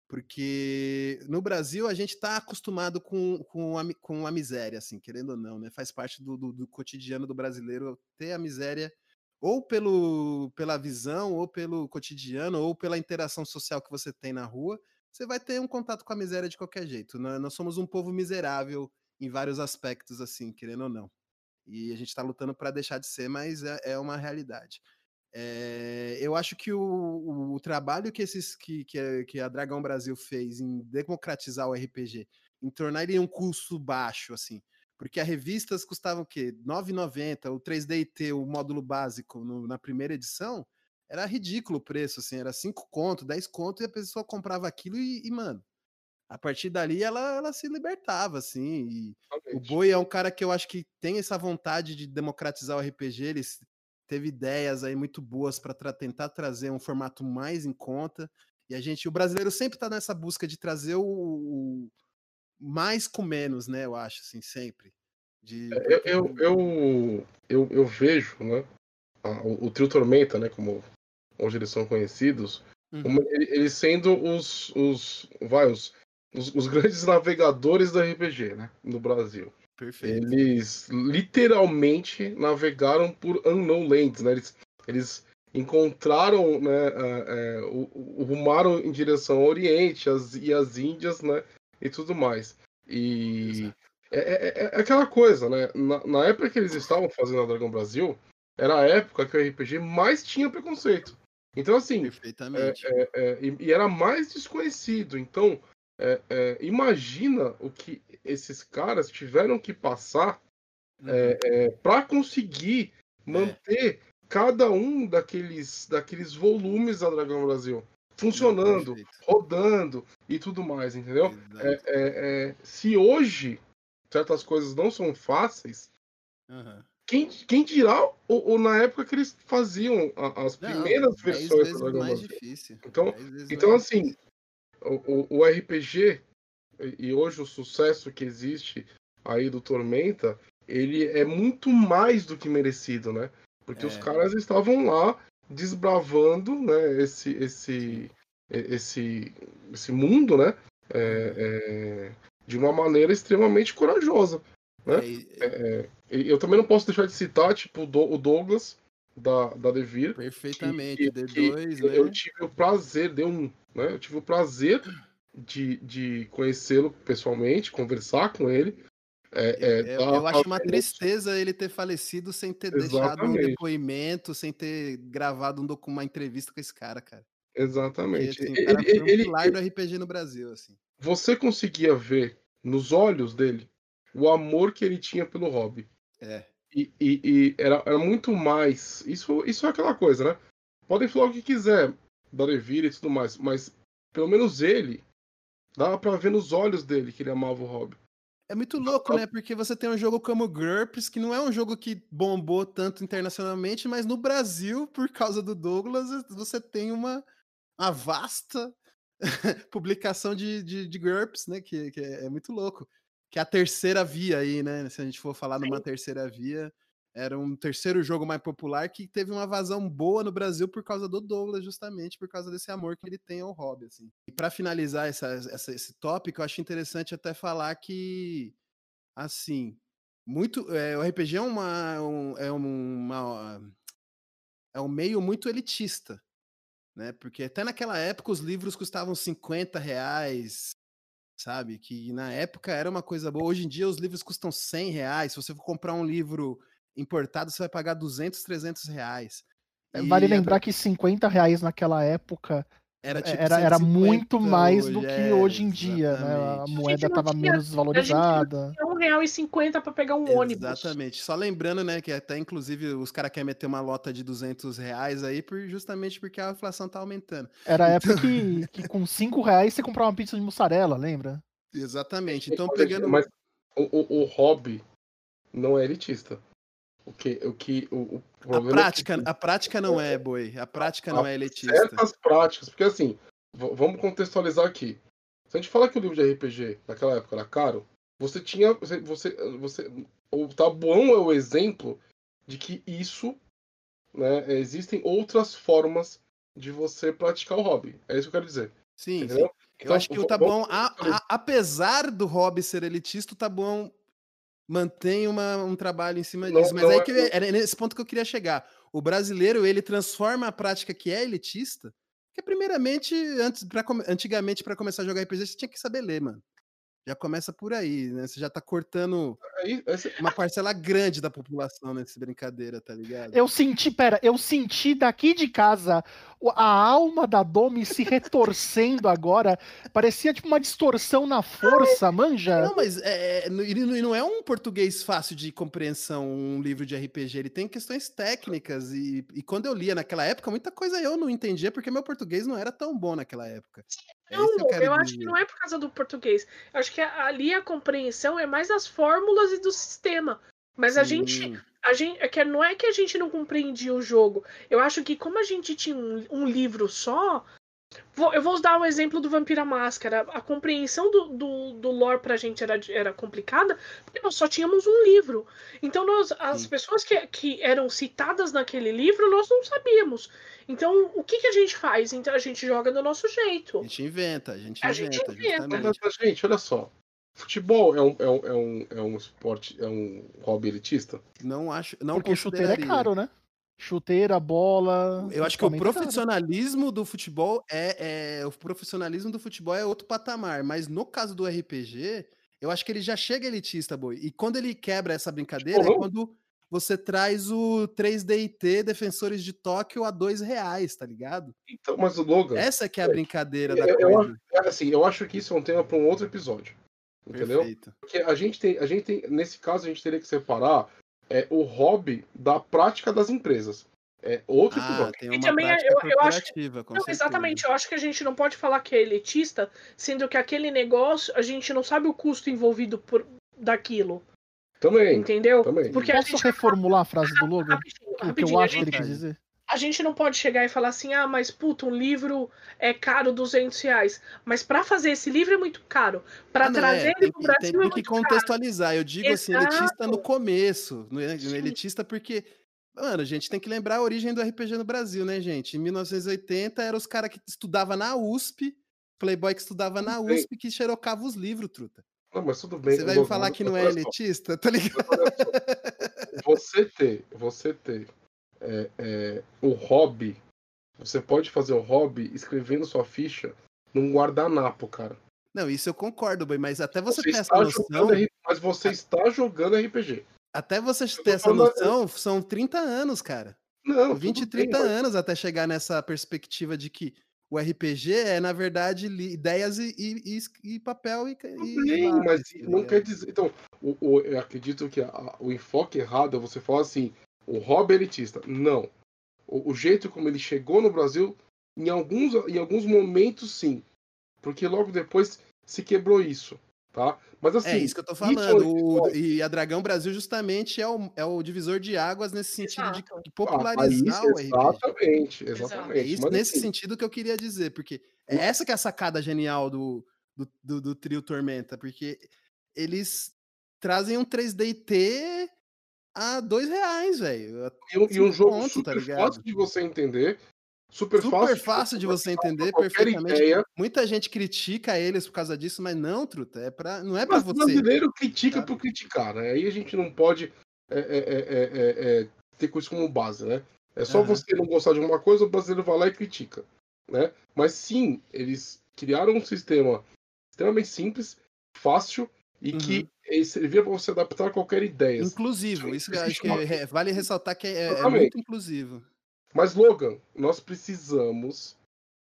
Porque no Brasil a gente está acostumado com, com, a, com a miséria, assim, querendo ou não, né? Faz parte do, do, do cotidiano do brasileiro ter a miséria ou pelo, pela visão, ou pelo cotidiano, ou pela interação social que você tem na rua, você vai ter um contato com a miséria de qualquer jeito. Nós, nós somos um povo miserável em vários aspectos, assim, querendo ou não. E a gente está lutando para deixar de ser, mas é, é uma realidade. É, eu acho que o, o, trabalho que, esses, que, que, a, que a Dragão Brasil fez em democratizar o RPG, em tornar ele um custo baixo, assim, porque as revistas custavam o quê? R$ 9,90, o 3D o módulo básico no, na primeira edição, era ridículo o preço, assim, era 5 conto, 10 conto, e a pessoa comprava aquilo e, e mano, a partir dali ela, ela se libertava, assim. o Boi é um cara que eu acho que tem essa vontade de democratizar o RPG, ele teve ideias aí muito boas para tra tentar trazer um formato mais em conta. E a gente, o brasileiro sempre está nessa busca de trazer o, o, mais com menos, né? Eu acho, assim, sempre. De...
É, eu, eu, eu, eu, vejo, né? o, o Trio Tormenta, né? Como hoje eles são conhecidos,
Uhum.
como ele- eles sendo os, os, vai, os, os, os grandes (laughs) navegadores do RPG, né, no Brasil.
Perfeito.
Eles literalmente navegaram por unknown lands, né? Eles, eles encontraram, né, é, é, o, o- rumaram em direção ao Oriente as, e as Índias, né, e tudo mais. E
Exato.
é, é- é aquela coisa, né? Na, na época que eles estavam fazendo a Dragão Brasil, era a época que o RPG mais tinha preconceito. Então, assim,
Perfeitamente.
é, é, e, e era mais desconhecido. Então, é, é, imagina o que esses caras tiveram que passar
Uhum.
para conseguir manter cada um daqueles, daqueles volumes da Dragão Brasil funcionando,
Perfeito.
rodando e tudo mais, entendeu? É, é, é, se hoje certas coisas não são fáceis,
Aham.
quem, quem dirá ou, ou na época que eles faziam as
Não,
primeiras
dez
versões da Dragão Brasil?
difícil.
Então- Então, assim. O, o- o RPG e hoje o sucesso que existe aí do Tormenta, ele é muito mais do que merecido, né? Porque os
É.
caras estavam lá desbravando, né, esse esse esse esse mundo, né? é, é, de uma maneira extremamente corajosa. né?
É,
É, e eu também não posso deixar de citar, tipo, o Douglas da, da Devir,
perfeitamente.
que-
D2,
que
né?
eu tive o prazer, deu um, né? Eu tive o prazer de, de conhecê-lo pessoalmente, conversar com ele. É, é,
Eu,
tá
eu acho uma tristeza ele ter falecido sem ter deixado um
Exatamente.
depoimento, sem ter gravado um uma entrevista com esse cara, cara. Porque,
Exatamente.
assim,
Ele-
foi um
ele-
pilar do RPG no Brasil, assim.
você conseguia ver nos olhos dele o amor que ele tinha pelo hobby.
É.
E, e- e era, era muito mais. Isso, isso é aquela coisa, né? Podem falar o que quiser da Devir e tudo mais, mas pelo menos ele dava pra ver nos olhos dele que ele amava o hobby.
É muito louco, né? Porque você tem um jogo como GURPS, que não é um jogo que bombou tanto internacionalmente, mas no Brasil, por causa do Douglas, você tem uma, uma vasta (laughs) publicação de, de, de GURPS, né? Que, que é muito louco. Que é a terceira via aí, né? Se a gente for falar numa terceira via, era um terceiro jogo mais popular que teve uma vazão boa no Brasil por causa do Douglas, justamente por causa desse amor que ele tem ao hobby, assim. E para finalizar essa, essa, esse tópico, eu acho interessante até falar que, assim, muito, é, o RPG é uma, um, é uma, é um meio muito elitista, né? Porque até naquela época os livros custavam 50 reais, sabe? Que na época era uma coisa boa. Hoje em dia os livros custam 100 reais. Se você for comprar um livro importado, você vai pagar 200, 300 reais.
Vale
E a-
lembrar que 50 reais naquela época
era, tipo
era, era
150
muito mais do
hoje,
que
é,
hoje em dia, né? A
exatamente.
moeda
não
tava
tinha-
menos desvalorizada.
É R$1,50 pra pegar um ônibus.
Exatamente. Só lembrando, né, que até inclusive os caras querem meter uma lota de 200 reais aí por, justamente porque a inflação tá aumentando.
Era a época que, que com 5 reais você comprava uma pizza de mussarela, lembra?
Exatamente. Então,
Mas-
pegando.
Mas o, o, o hobby não é elitista. O que, o que, o, o
A
problema
prática,
é que
a prática não é, boi. A prática não é elitista.
certas práticas, porque assim, vamos contextualizar aqui. Se a gente fala que o livro de RPG naquela época era caro, você tinha, você, você, você o Tabuão é o exemplo de que isso, né, existem outras formas de você praticar o hobby. É isso que eu quero dizer.
Sim, sim.
Entendeu?
Eu
Então,
acho que o Tabuão, a- a- apesar do hobby ser elitista, o Tabuão mantém uma- um trabalho em cima
Não-
disso. Mas
não
aí
é-
que eu- era nesse ponto que eu queria chegar. O brasileiro, ele transforma a prática que é elitista, que primeiramente, antes, pra, antigamente, para começar a jogar RPG, você tinha que saber ler, mano. Já começa por aí, né? Você já tá cortando
Aí, essa-
uma parcela grande da população nessa brincadeira, tá ligado?
Eu senti, pera, eu senti daqui de casa a alma da Domi se retorcendo agora. Parecia tipo uma distorção na força, manja?
Não, mas é, é, não é um português fácil de compreensão, um livro de RPG. Ele tem questões técnicas. E, e quando eu lia naquela época, muita coisa eu não entendia, porque meu português não era tão bom naquela época. É
Não,
eu
eu acho que não é por causa do português. Eu acho que ali a compreensão é mais das fórmulas e do sistema. Mas a gente, a gente, é que não é que a gente não compreendia o jogo. Eu acho que como a gente tinha um, um livro só, eu vou dar o exemplo do Vampira Máscara. A compreensão do, do, do lore pra gente era, era complicada, porque nós só tínhamos um livro. Então, nós, as
Sim.
pessoas que, que eram citadas naquele livro, nós não sabíamos. Então, o que, que a gente faz? Então, a gente joga do nosso
A
jeito.
gente inventa, a gente
A gente
inventa,
inventa.
Mas, gente, olha só. Futebol é um, é um, é um, é um esporte, é um hobby elitista?
Não acho, não
Porque chuteira é caro, né? Chuteira, bola.
Eu acho que o
é
profissionalismo do futebol é, é- o profissionalismo do futebol é outro patamar, mas no caso do RPG, eu acho que ele já chega elitista, boi. E quando ele quebra essa brincadeira é
não.
quando você traz o 3DT Defensores de Tóquio a dois reais, tá ligado?
Então, mas o Logan,
Essa que é a
É,
brincadeira da
eu, eu
coisa.
acho, é assim, eu acho que isso é um tema para um outro episódio. Entendeu?
Perfeito.
Porque a gente tem, a gente tem, nesse caso, a gente teria que separar é, o hobby da prática das empresas. É outro
Ah, tem
E
uma
também é- eu- eu acho-
com
Não,
certeza.
exatamente, eu acho que a gente não pode falar que é elitista, sendo que aquele negócio, a gente não sabe o custo envolvido por, daquilo.
Também.
Entendeu?
também.
Porque a
Posso
gente,
reformular a frase do (laughs) Logan?
rapidinho,
O que eu acho que ele quis dizer?
A gente não pode chegar e falar assim, ah, mas puta, um livro é caro 200 reais. Mas pra fazer esse livro é muito caro. Pra
Ah, não,
trazer
é,
ele
tem
pro
que,
Brasil
tem,
é
tem que
muito caro.
contextualizar. Eu digo assim, elitista no
Exato.
começo. No, no
Sim.
elitista porque. Mano, a gente tem que lembrar a origem do RPG no Brasil, né, gente? Em 1980 eram os caras que estudavam na USP, Playboy que estudava na. USP, que xerocava os livros, truta.
Não, mas tudo bem.
Você vai me falar que não é elitista? (laughs) Tá ligado?
Você ter, você ter é, é, o hobby, você pode fazer o hobby escrevendo sua ficha num guardanapo, cara.
Não, isso eu concordo, mas até você, ter essa noção.
R- mas você está jogando RPG.
Até você
tô
ter essa noção, são 30 anos, cara.
Não,
20,
tudo bem,
30
mas-
anos até chegar nessa perspectiva de que o RPG é, na verdade, ideias e, e- e- papel e,
mas não quer dizer. Então, o, o- eu acredito que a- o enfoque errado é você falar assim, o hobby elitista. Não. O, o jeito como ele chegou no Brasil, em alguns, em alguns momentos, sim. Porque logo depois se quebrou isso, tá? Mas assim.
É isso que eu tô
isso é
falando. o- e a Dragão Brasil justamente é o, é o divisor de águas nesse sentido de,
Exato.
de
Ah,
popularizar
aí,
o RPG.
Exatamente, exatamente.
É isso,
Mas,
nesse
assim,
sentido que eu queria dizer, porque é essa que é a sacada genial do, do, do, do trio Tormenta, porque eles trazem um 3DT a dois reais, velho.
E, um- e um jogo
conto, tá
super
ligado?
fácil de você entender. Super,
Super fácil de você entender perfeitamente.
ideia.
Muita gente critica eles por causa disso, mas não, truta, é pra, não é pra
Mas o
você.
brasileiro critica
tá?
por criticar, né? Aí a gente não pode é, é, é, é, é, ter isso como base, né? É só
Aham.
você não gostar de alguma coisa, o brasileiro vai lá e critica, né? Mas sim, eles criaram um sistema extremamente simples, fácil e que
Uhum.
eh, servia para você adaptar a qualquer ideia.
Inclusivo,
Isso
que acho que é- vale ressaltar que é, é
Exatamente.
muito inclusivo.
Mas, Logan, nós precisamos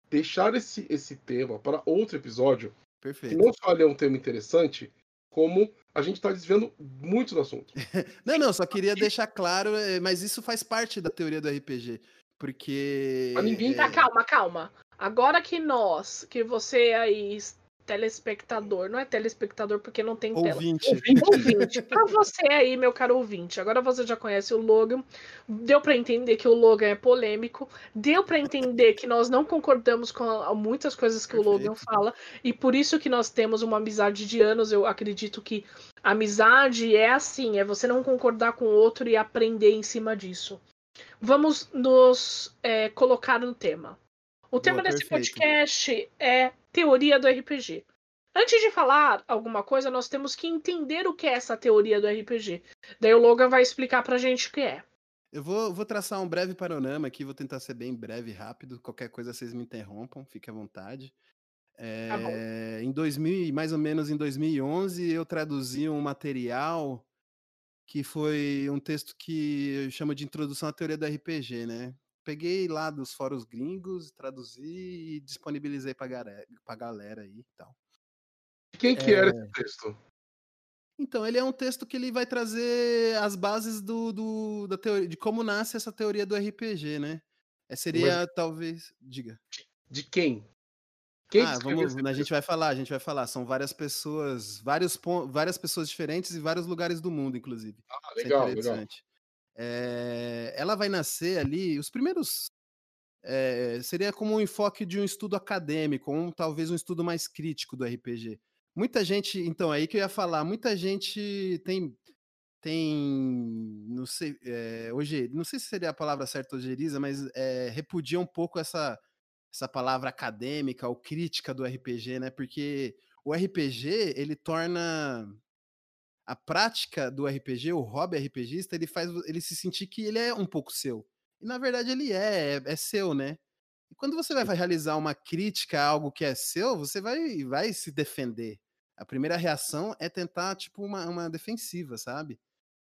deixar esse, esse tema para outro episódio, que
Perfeito.
não só ele é um tema interessante, como a gente está desviando muito do assunto. (laughs)
Não, não, só queria deixar claro, eh, mas isso faz parte da teoria do RPG. Porque.
Mas ninguém
Tá, calma, calma. Agora que nós, que você aí, telespectador, não é telespectador porque não tem tela.
Ouvinte.
Ouvinte, (laughs) pra você aí, meu caro ouvinte, agora você já conhece o Logan, deu pra entender que o Logan é polêmico, deu pra entender que nós não concordamos com muitas coisas que o Logan
Perfeito.
fala, e por isso que nós temos uma amizade de anos, eu acredito que amizade é assim, é você não concordar com o outro e aprender em cima disso. Vamos nos é, colocar no tema. O tema desse
perfeito.
podcast é teoria do RPG. Antes de falar alguma coisa, nós temos que entender o que é essa teoria do RPG. Daí o Logan vai explicar pra gente o que é.
Eu vou, vou traçar um breve panorama aqui, vou tentar ser bem breve e rápido. Qualquer coisa vocês me interrompam, fique à vontade.
Tá bom.
Eh, em 2000, mais ou menos em 2011, eu traduzi um material que foi um texto que eu chamo de Introdução à Teoria do RPG, né? Peguei lá dos fóruns gringos, traduzi e disponibilizei pra galera, pra galera aí e tal.
Quem que
É.
era esse texto?
Então, ele é um texto que ele vai trazer as bases do, do- da teoria, de como nasce essa teoria do RPG, né? É, seria, talvez. Diga.
De quem? Quem
ah, vamos, a gente vai falar, a gente vai falar. São várias pessoas, vários várias pessoas diferentes e vários lugares do mundo, inclusive.
Ah,
é
legal, legal.
É, ela vai nascer ali, os primeiros é, seria como um enfoque de um estudo acadêmico, um, talvez um estudo mais crítico do RPG. Muita gente, então, aí que eu ia falar, muita gente tem, tem não sei, é, hoje, não sei se seria a palavra certa ojeriza, mas é, repudia um pouco essa, essa palavra acadêmica ou crítica do RPG, né? Porque o RPG, ele torna a prática do RPG, o hobby RPGista, ele faz ele se sentir que ele é um pouco seu. E na verdade ele é, é, é seu, né? E quando você vai realizar uma crítica a algo que é seu, você vai, vai se defender. A primeira reação é tentar, tipo, uma, uma defensiva, sabe?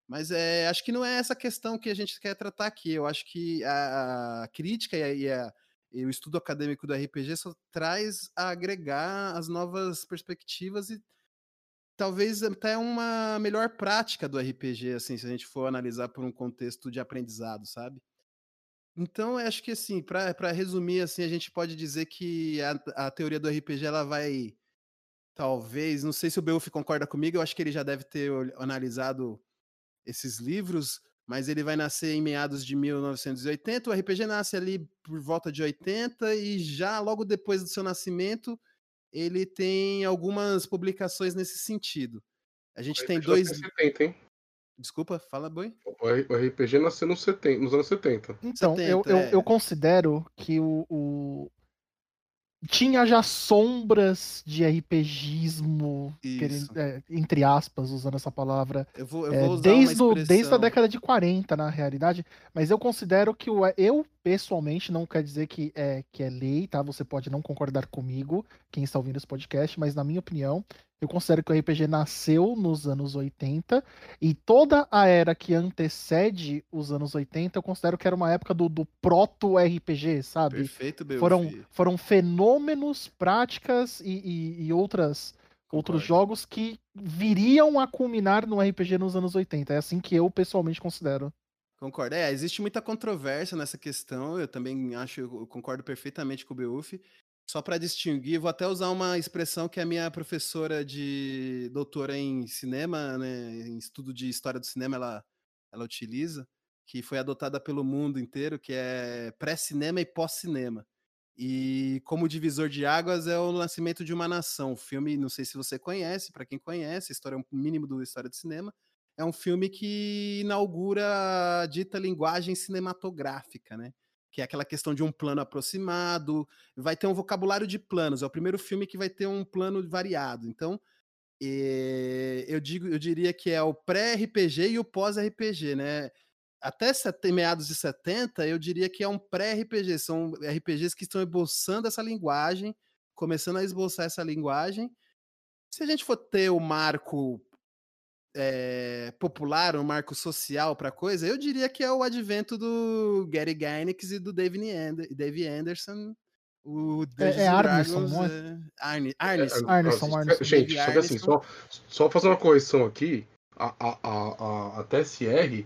Mas é, acho que não é essa questão que a gente quer tratar aqui. Eu acho que a, a crítica e, a, e, o estudo acadêmico do RPG só traz a agregar as novas perspectivas e talvez até uma melhor prática do RPG, assim, se a gente for analisar por um contexto de aprendizado, sabe? Então, acho que assim, para resumir, assim, a gente pode dizer que a, a teoria do RPG ela vai talvez, não sei se o Beuf concorda comigo, eu acho que ele já deve ter analisado esses livros, mas ele vai nascer em meados de 1980, o RPG nasce ali por volta de 80 e já logo depois do seu nascimento, ele tem algumas publicações nesse sentido. A gente tem dois
70, hein?
Desculpa, fala, Boi.
O RPG nasceu nos, 70, nos anos 70.
Então, 70, eu, é. eu, eu, considero que o, o, tinha já sombras de RPGismo, querendo, é, entre aspas, usando essa palavra.
Eu vou, eu vou
é, desde, o, desde a década de 40, na realidade. Mas eu considero que o, eu, pessoalmente, não quer dizer que é, que é lei, tá? Você pode não concordar comigo, quem está ouvindo esse podcast, mas na minha opinião, eu considero que o RPG nasceu nos anos 80 e toda a era que antecede os anos 80, eu considero que era uma época do, do proto-RPG, sabe?
Perfeito, meu
foram, foram fenômenos, práticas e, e, e outras, outros jogos que viriam a culminar no RPG nos anos 80. É assim que eu pessoalmente considero.
Concordo. É, existe muita controvérsia nessa questão. Eu também acho, eu concordo perfeitamente com o Beuf só para distinguir, vou até usar uma expressão que a minha professora de doutora em cinema, né, em estudo de história do cinema, ela, ela utiliza, que foi adotada pelo mundo inteiro, que é pré-cinema e pós-cinema. E como divisor de águas é o nascimento de uma nação. O filme, não sei se você conhece, para quem conhece, a história é um mínimo do história do cinema. É um filme que inaugura a dita linguagem cinematográfica, né? que é aquela questão de um plano aproximado, vai ter um vocabulário de planos, é o primeiro filme que vai ter um plano variado. Então, eh, eu digo, eu diria que é o pré-RPG e o pós-RPG, né? Até meados de 70, eu diria que é um pré-RPG, são RPGs que estão esboçando essa linguagem, começando a esboçar essa linguagem. Se a gente for ter o marco é, popular, um marco social para coisa, eu diria que é o advento do Gary Gygax e do Dave, Ander, Dave Anderson. O
é, é Arneson,
não é? Arne, Arneson.
É, Arneson,
Arneson. Gente, só que assim, só, só fazer uma correção aqui, a, a, a, a, TSR,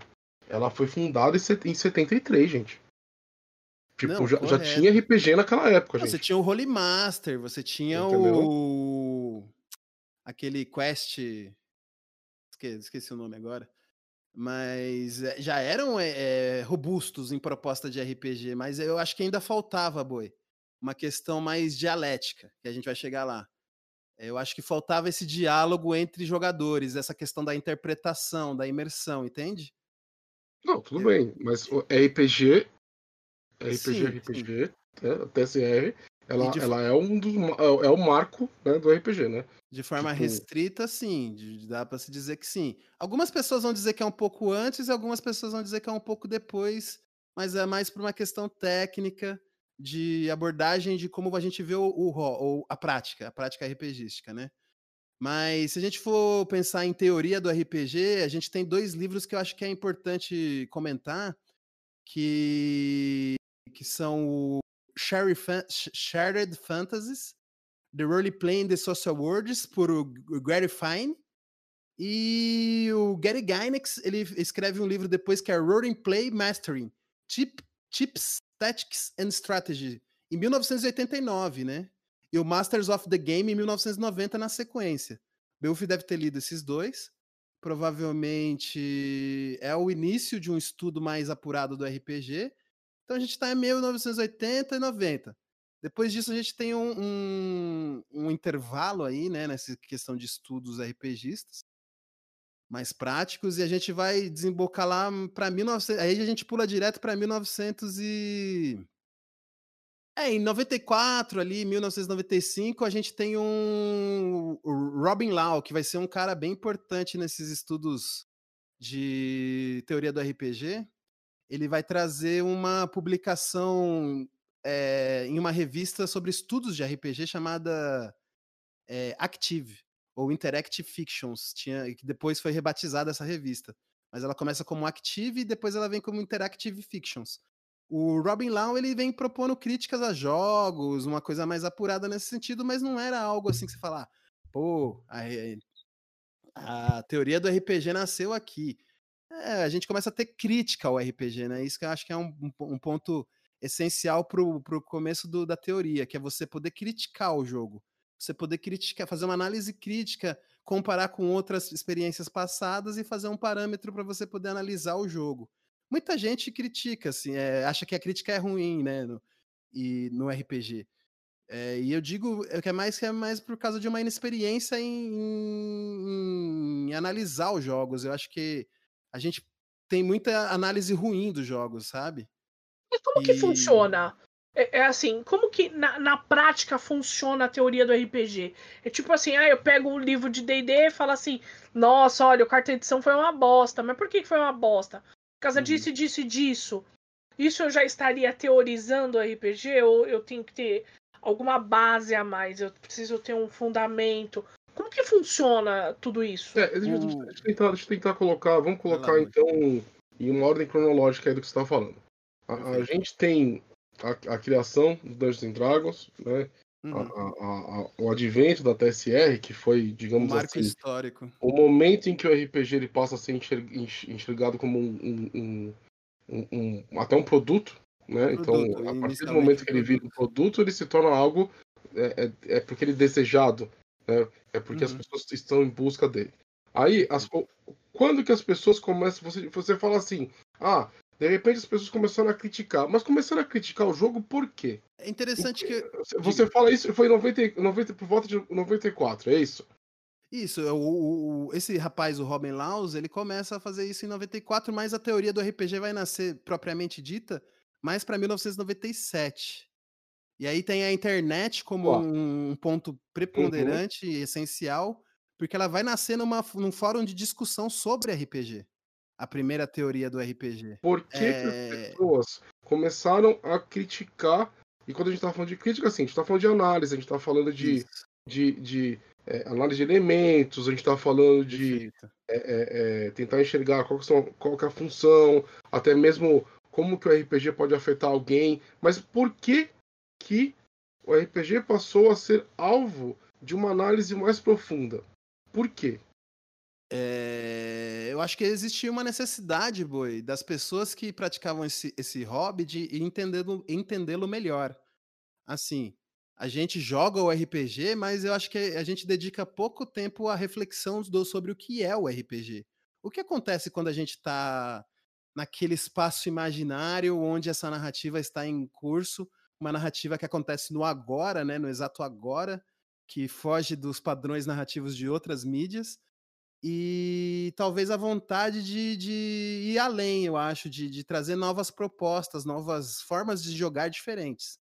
ela foi fundada em 73, gente. Tipo, não, já, já, tinha RPG naquela época, não,
gente. Você tinha o Holy Master, você tinha Entendeu? o... Aquele Quest esqueci o nome agora. Mas eh, já eram é, robustos em proposta de RPG, mas eu acho que ainda faltava, Boi, uma questão mais dialética, que a gente vai chegar lá. Eu acho que faltava esse diálogo entre jogadores, essa questão da interpretação, da imersão, entende?
Não, tudo eu... bem, mas o RPG, RPG, sim, RPG, sim. Né, TSR, ela, de... ela é um dos é, é o marco né, do RPG, né?
De forma tipo... restrita, sim. Dá para se dizer que sim. Algumas pessoas vão dizer que é um pouco antes e algumas pessoas vão dizer que é um pouco depois, mas é mais por uma questão técnica de abordagem de como a gente vê o, o, o a prática, a prática RPGística, né? Mas se a gente for pensar em teoria do RPG, a gente tem dois livros que eu acho que é importante comentar, que, que são o Shared Fantasies The Role Playing the Social Worlds, por Gary Fine. E o Gary Gygax, ele escreve um livro depois que é Role Play Mastering, Tip, Tips, Tactics and Strategy, em 1989, né? E o Masters of the Game em 1990 na sequência. Belfi deve ter lido esses dois. Provavelmente é o início de um estudo mais apurado do RPG. Então a gente está em 1980 e 90. Depois disso, a gente tem um, um, um, intervalo aí, né, nessa questão de estudos RPGistas mais práticos, e a gente vai desembocar lá para 1900. Aí a gente pula direto para 1900 e. É, em 94, ali, 1995, a gente tem um Robin Lau, que vai ser um cara bem importante nesses estudos de teoria do RPG. Ele vai trazer uma publicação é, em uma revista sobre estudos de RPG chamada é, Active, ou Interactive Fictions, tinha, que depois foi rebatizada essa revista. Mas ela começa como Active e depois ela vem como Interactive Fictions. O Robin Lau ele vem propondo críticas a jogos, uma coisa mais apurada nesse sentido, mas não era algo assim que você falar, pô, a, a teoria do RPG nasceu aqui. É, a gente começa a ter crítica ao RPG, né? Isso que eu acho que é um, um ponto essencial para o começo do, da teoria, que é você poder criticar o jogo. Você poder criticar, fazer uma análise crítica, comparar com outras experiências passadas e fazer um parâmetro para você poder analisar o jogo. Muita gente critica, assim, é, acha que a crítica é ruim, né? No, e no RPG. É, e eu digo que é mais que é mais por causa de uma inexperiência em, em, em analisar os jogos. Eu acho que a gente tem muita análise ruim dos jogos, sabe?
Mas como e... que funciona? É, é, assim, como que na, na prática funciona a teoria do RPG? É tipo assim, ah, eu pego um livro de D&D e falo assim, nossa, olha, o quarta edição foi uma bosta. Mas por que foi uma bosta? Por causa uhum. disso, disso e disso. Isso eu já estaria teorizando o RPG ou eu tenho que ter alguma base a mais? Eu preciso ter um fundamento. Como que funciona tudo isso?
É, deixa, deixa, deixa, eu tentar, deixa eu tentar colocar, vamos colocar então em uma ordem cronológica aí do que você está falando. A, a gente tem a, a, criação do Dungeons and Dragons, né? Uhum. A, o advento da TSR, que foi, digamos
um marco
assim,
histórico.
o momento em que o RPG ele passa a ser enxergado como um, um, um, um até um produto, né? Então, produto, então, a partir do momento que ele vira um produto, ele se torna algo é, é, é porque ele é desejado, né? É porque uhum. as pessoas estão em busca dele. Aí, as, quando que as pessoas começam, você, você fala assim, ah, de repente as pessoas começaram a criticar. Mas começaram a criticar o jogo por quê?
É interessante que.
Você fala isso, foi em 90, 90, por volta de 94, é isso?
Isso, o, o, esse rapaz, o Robin Laws, ele começa a fazer isso em 94, mas a teoria do RPG vai nascer propriamente dita mais para 1997. E aí tem a internet como um ponto preponderante uhum. e essencial, porque ela vai nascer numa, num fórum de discussão sobre RPG a primeira teoria do RPG.
Por que, é... que as é. pessoas começaram a criticar? E quando a gente tá falando de crítica, assim, a gente tá falando de análise, a gente tá falando de, de, de é, análise de elementos, a gente tá falando de é, é, tentar enxergar qual, são, qual que é a função, até mesmo como que o RPG pode afetar alguém. Mas por que que o RPG passou a ser alvo de uma análise mais profunda? Por quê?
É, eu acho que existia uma necessidade, Boi, das pessoas que praticavam esse, esse hobby de entendê-lo entendê melhor. Assim, a gente joga o RPG, mas eu acho que a gente dedica pouco tempo à reflexão do, sobre o que é o RPG. O que acontece quando a gente está naquele espaço imaginário onde essa narrativa está em curso, uma narrativa que acontece no agora, né, no exato agora, que foge dos padrões narrativos de outras mídias, e talvez a vontade de, de ir além, eu acho, de, de, trazer novas propostas, novas formas de jogar diferentes.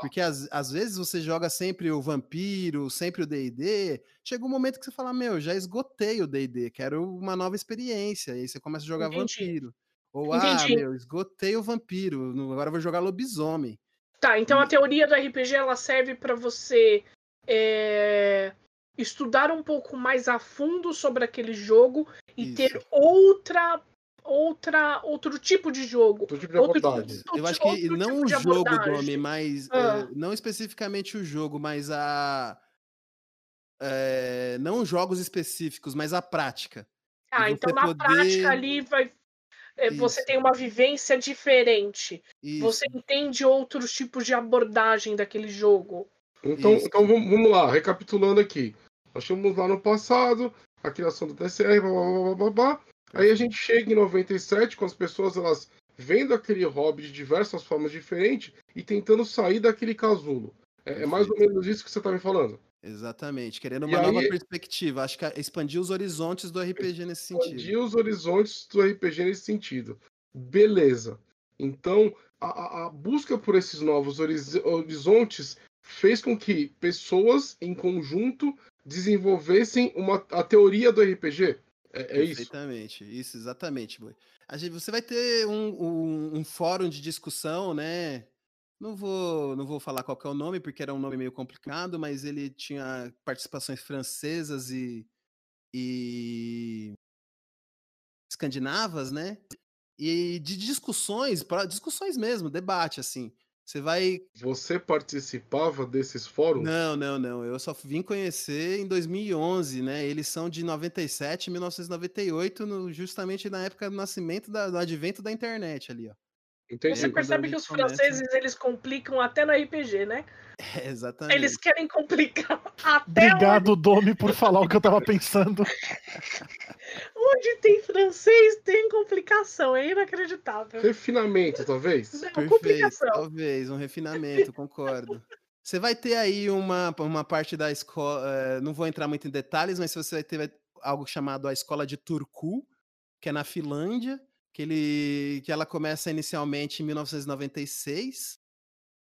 Porque às, às vezes você joga sempre o vampiro, sempre o D&D, chega um momento que você fala, meu, já esgotei o D&D, quero uma nova experiência, e aí você começa a jogar Entendi. vampiro. Ou, ah, Entendi. ah, meu, esgotei o vampiro, agora vou jogar lobisomem.
Tá, então a teoria do RPG, ela serve para você... É estudar um pouco mais a fundo sobre aquele jogo e Isso. ter outra outra outro tipo de jogo.
Outro tipo de abordagem.
Outro, Eu acho que não tipo o jogo, Domi, mas ah. é, não especificamente o jogo, mas a é, não jogos específicos, mas a prática.
Ah, então na poder... prática ali vai é, você tem uma vivência diferente. Isso. Você entende outros tipos de abordagem daquele jogo.
Então, então vamos lá, recapitulando aqui. Nós tínhamos lá no passado a criação do TCR, blá, blá, blá, blá, blá. Aí a gente chega em 97, com as pessoas elas vendo aquele hobby de diversas formas diferentes e tentando sair daquele casulo. É, é mais ou menos isso que você está me falando.
Exatamente, querendo uma e nova aí, perspectiva. Acho que expandir os horizontes do RPG nesse sentido.
Expandir os horizontes do RPG nesse sentido. Beleza. Então, a, a busca por esses novos horizontes fez com que pessoas em conjunto desenvolvessem uma, a teoria do RPG. É, é isso?
Exatamente, isso, exatamente. Gente, você vai ter um, um, um, fórum de discussão, né? Não vou, não vou falar qual é o nome, porque era um nome meio complicado, mas ele tinha participações francesas e, e escandinavas, né? E de discussões, para discussões mesmo, debate, assim. Você vai.
Você participava desses fóruns?
Não, não, não. Eu só vim conhecer em 2011, né? Eles são de 97 1998, no, justamente na época do nascimento, da, do advento da internet ali, ó.
Entendi. Você percebe que os franceses eles complicam até no RPG, né?
É, exatamente.
Eles querem complicar (laughs) até.
Obrigado, onde... Domi, por falar o que eu tava pensando. (laughs)
onde tem francês, tem complicação. É inacreditável.
Refinamento, talvez?
Não, Perfeito, complicação. Talvez, um refinamento, concordo. Você vai ter aí uma, uma parte da escola. É, não vou entrar muito em detalhes, mas você vai ter algo chamado a Escola de Turku, que é na Finlândia que, ele, que ela começa inicialmente em 1996.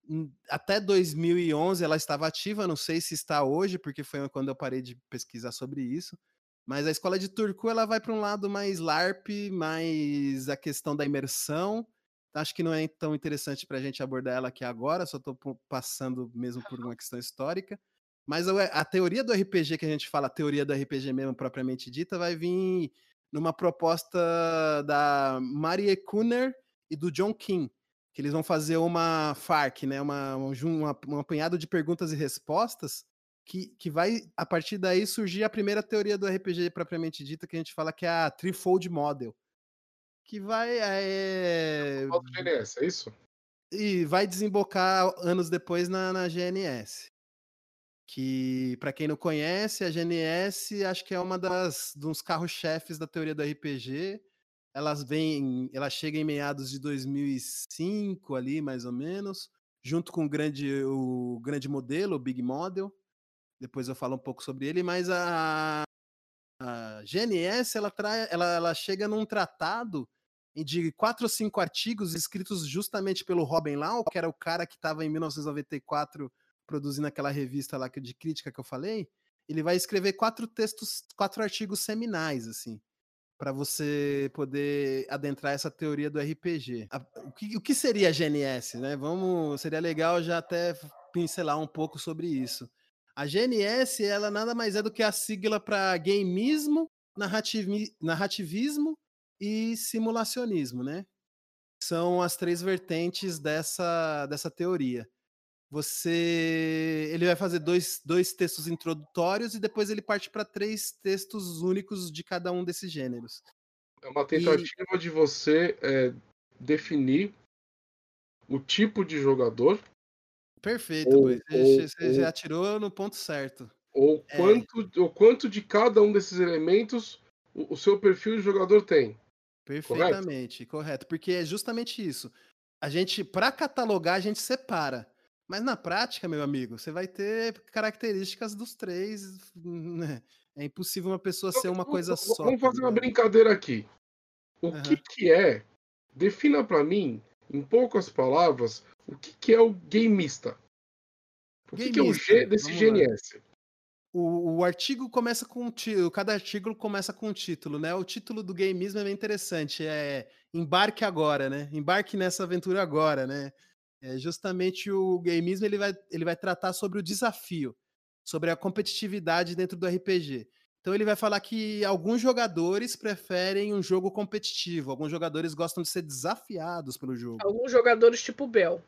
Hum, até 2011 ela estava ativa, não sei se está hoje, porque foi quando eu parei de pesquisar sobre isso. Mas a escola de Turku ela vai para um lado mais LARP, mais a questão da imersão. Acho que não é tão interessante para a gente abordar ela aqui agora, só estou passando mesmo por uma questão histórica. Mas a, a, teoria do RPG que a gente fala, a teoria do RPG mesmo propriamente dita, vai vir numa proposta da Marie Kuhner e do John King, que eles vão fazer uma FARC, né, uma, uma, um apanhado de perguntas e respostas, que, que vai, a partir daí, surgir a primeira teoria do RPG propriamente dita, que a gente fala que é a Threefold Model, que vai... É,
GNS, é isso?
E vai desembocar anos depois na, na GNS que para quem não conhece, a GNS acho que é uma das dos carros-chefes da teoria do RPG. Elas vêm, ela chega em meados de 2005 ali, mais ou menos, junto com o grande o grande modelo, o Big Model. Depois eu falo um pouco sobre ele, mas a, a GNS ela, trai, ela, ela chega num tratado de quatro ou cinco artigos escritos justamente pelo Robin Lau, que era o cara que estava em 1994 produzindo aquela revista lá de crítica que eu falei, ele vai escrever quatro textos, quatro artigos seminais, assim, para você poder adentrar essa teoria do RPG. O que, o que seria a GNS, né? Vamos, seria legal já até pincelar um pouco sobre isso. A GNS, ela nada mais é do que a sigla para gameismo, narrativismo e simulacionismo, né? São as três vertentes dessa, dessa teoria você ele vai fazer dois, dois textos introdutórios e depois ele parte para três textos únicos de cada um desses gêneros.
É uma tentativa e... de você é, definir o tipo de jogador.
Perfeito, ou, você, ou, já atirou no ponto certo.
Ou é... quanto, ou quanto de cada um desses elementos o, o seu perfil de jogador tem.
Perfeitamente, correto? correto, porque é justamente isso. A gente, para catalogar, a gente separa. Mas na prática, meu amigo, você vai ter características dos três. Né? É impossível uma pessoa então, ser uma coisa só.
Vamos tá fazer uma brincadeira aqui. O uhum. que, que é? Defina para mim, em poucas palavras, o que, que é o gameista. O que, que é o G desse GNS?
O, o, artigo começa com um cada artigo começa com um título, né? O título do gameismo é bem interessante, é embarque agora, né? Embarque nessa aventura agora, né? É justamente o gameismo ele vai, ele vai tratar sobre o desafio, sobre a competitividade dentro do RPG. Então ele vai falar que alguns jogadores preferem um jogo competitivo, alguns jogadores gostam de ser desafiados pelo jogo.
Alguns jogadores tipo o Bell.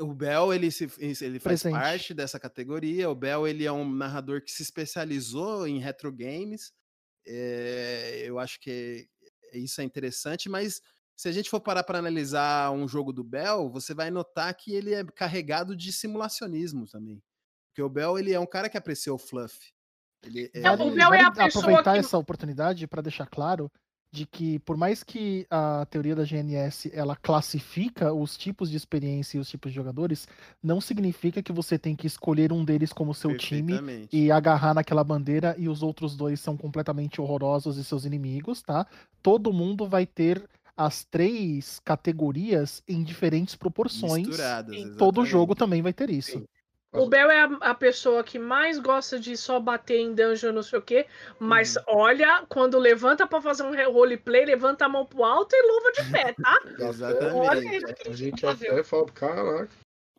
O Bell ele, se, ele faz Presente. parte dessa categoria. O Bell ele é um narrador que se especializou em retro games. É, eu acho que isso é interessante, mas se a gente for parar para analisar um jogo do Bell, você vai notar que ele é carregado de simulacionismo também. Porque o Bell ele é um cara que aprecia o fluff.
Ele, é... o Bell é a pessoa aproveitar que... essa oportunidade para deixar claro de que por mais que a teoria da GNS ela classifica os tipos de experiência e os tipos de jogadores, não significa que você tem que escolher um deles como seu time e agarrar naquela bandeira e os outros dois são completamente horrorosos e seus inimigos, tá? Todo mundo vai ter as três categorias em diferentes proporções. Misturadas, e todo jogo também vai ter isso. Sim.
O Bel é a, a, pessoa que mais gosta de só bater em dungeon, não sei o quê. Mas uhum. olha, quando levanta para fazer um roleplay, levanta a mão pro alto e luva de pé, tá? (laughs)
Exatamente. Olha, a gente até fala, caraca.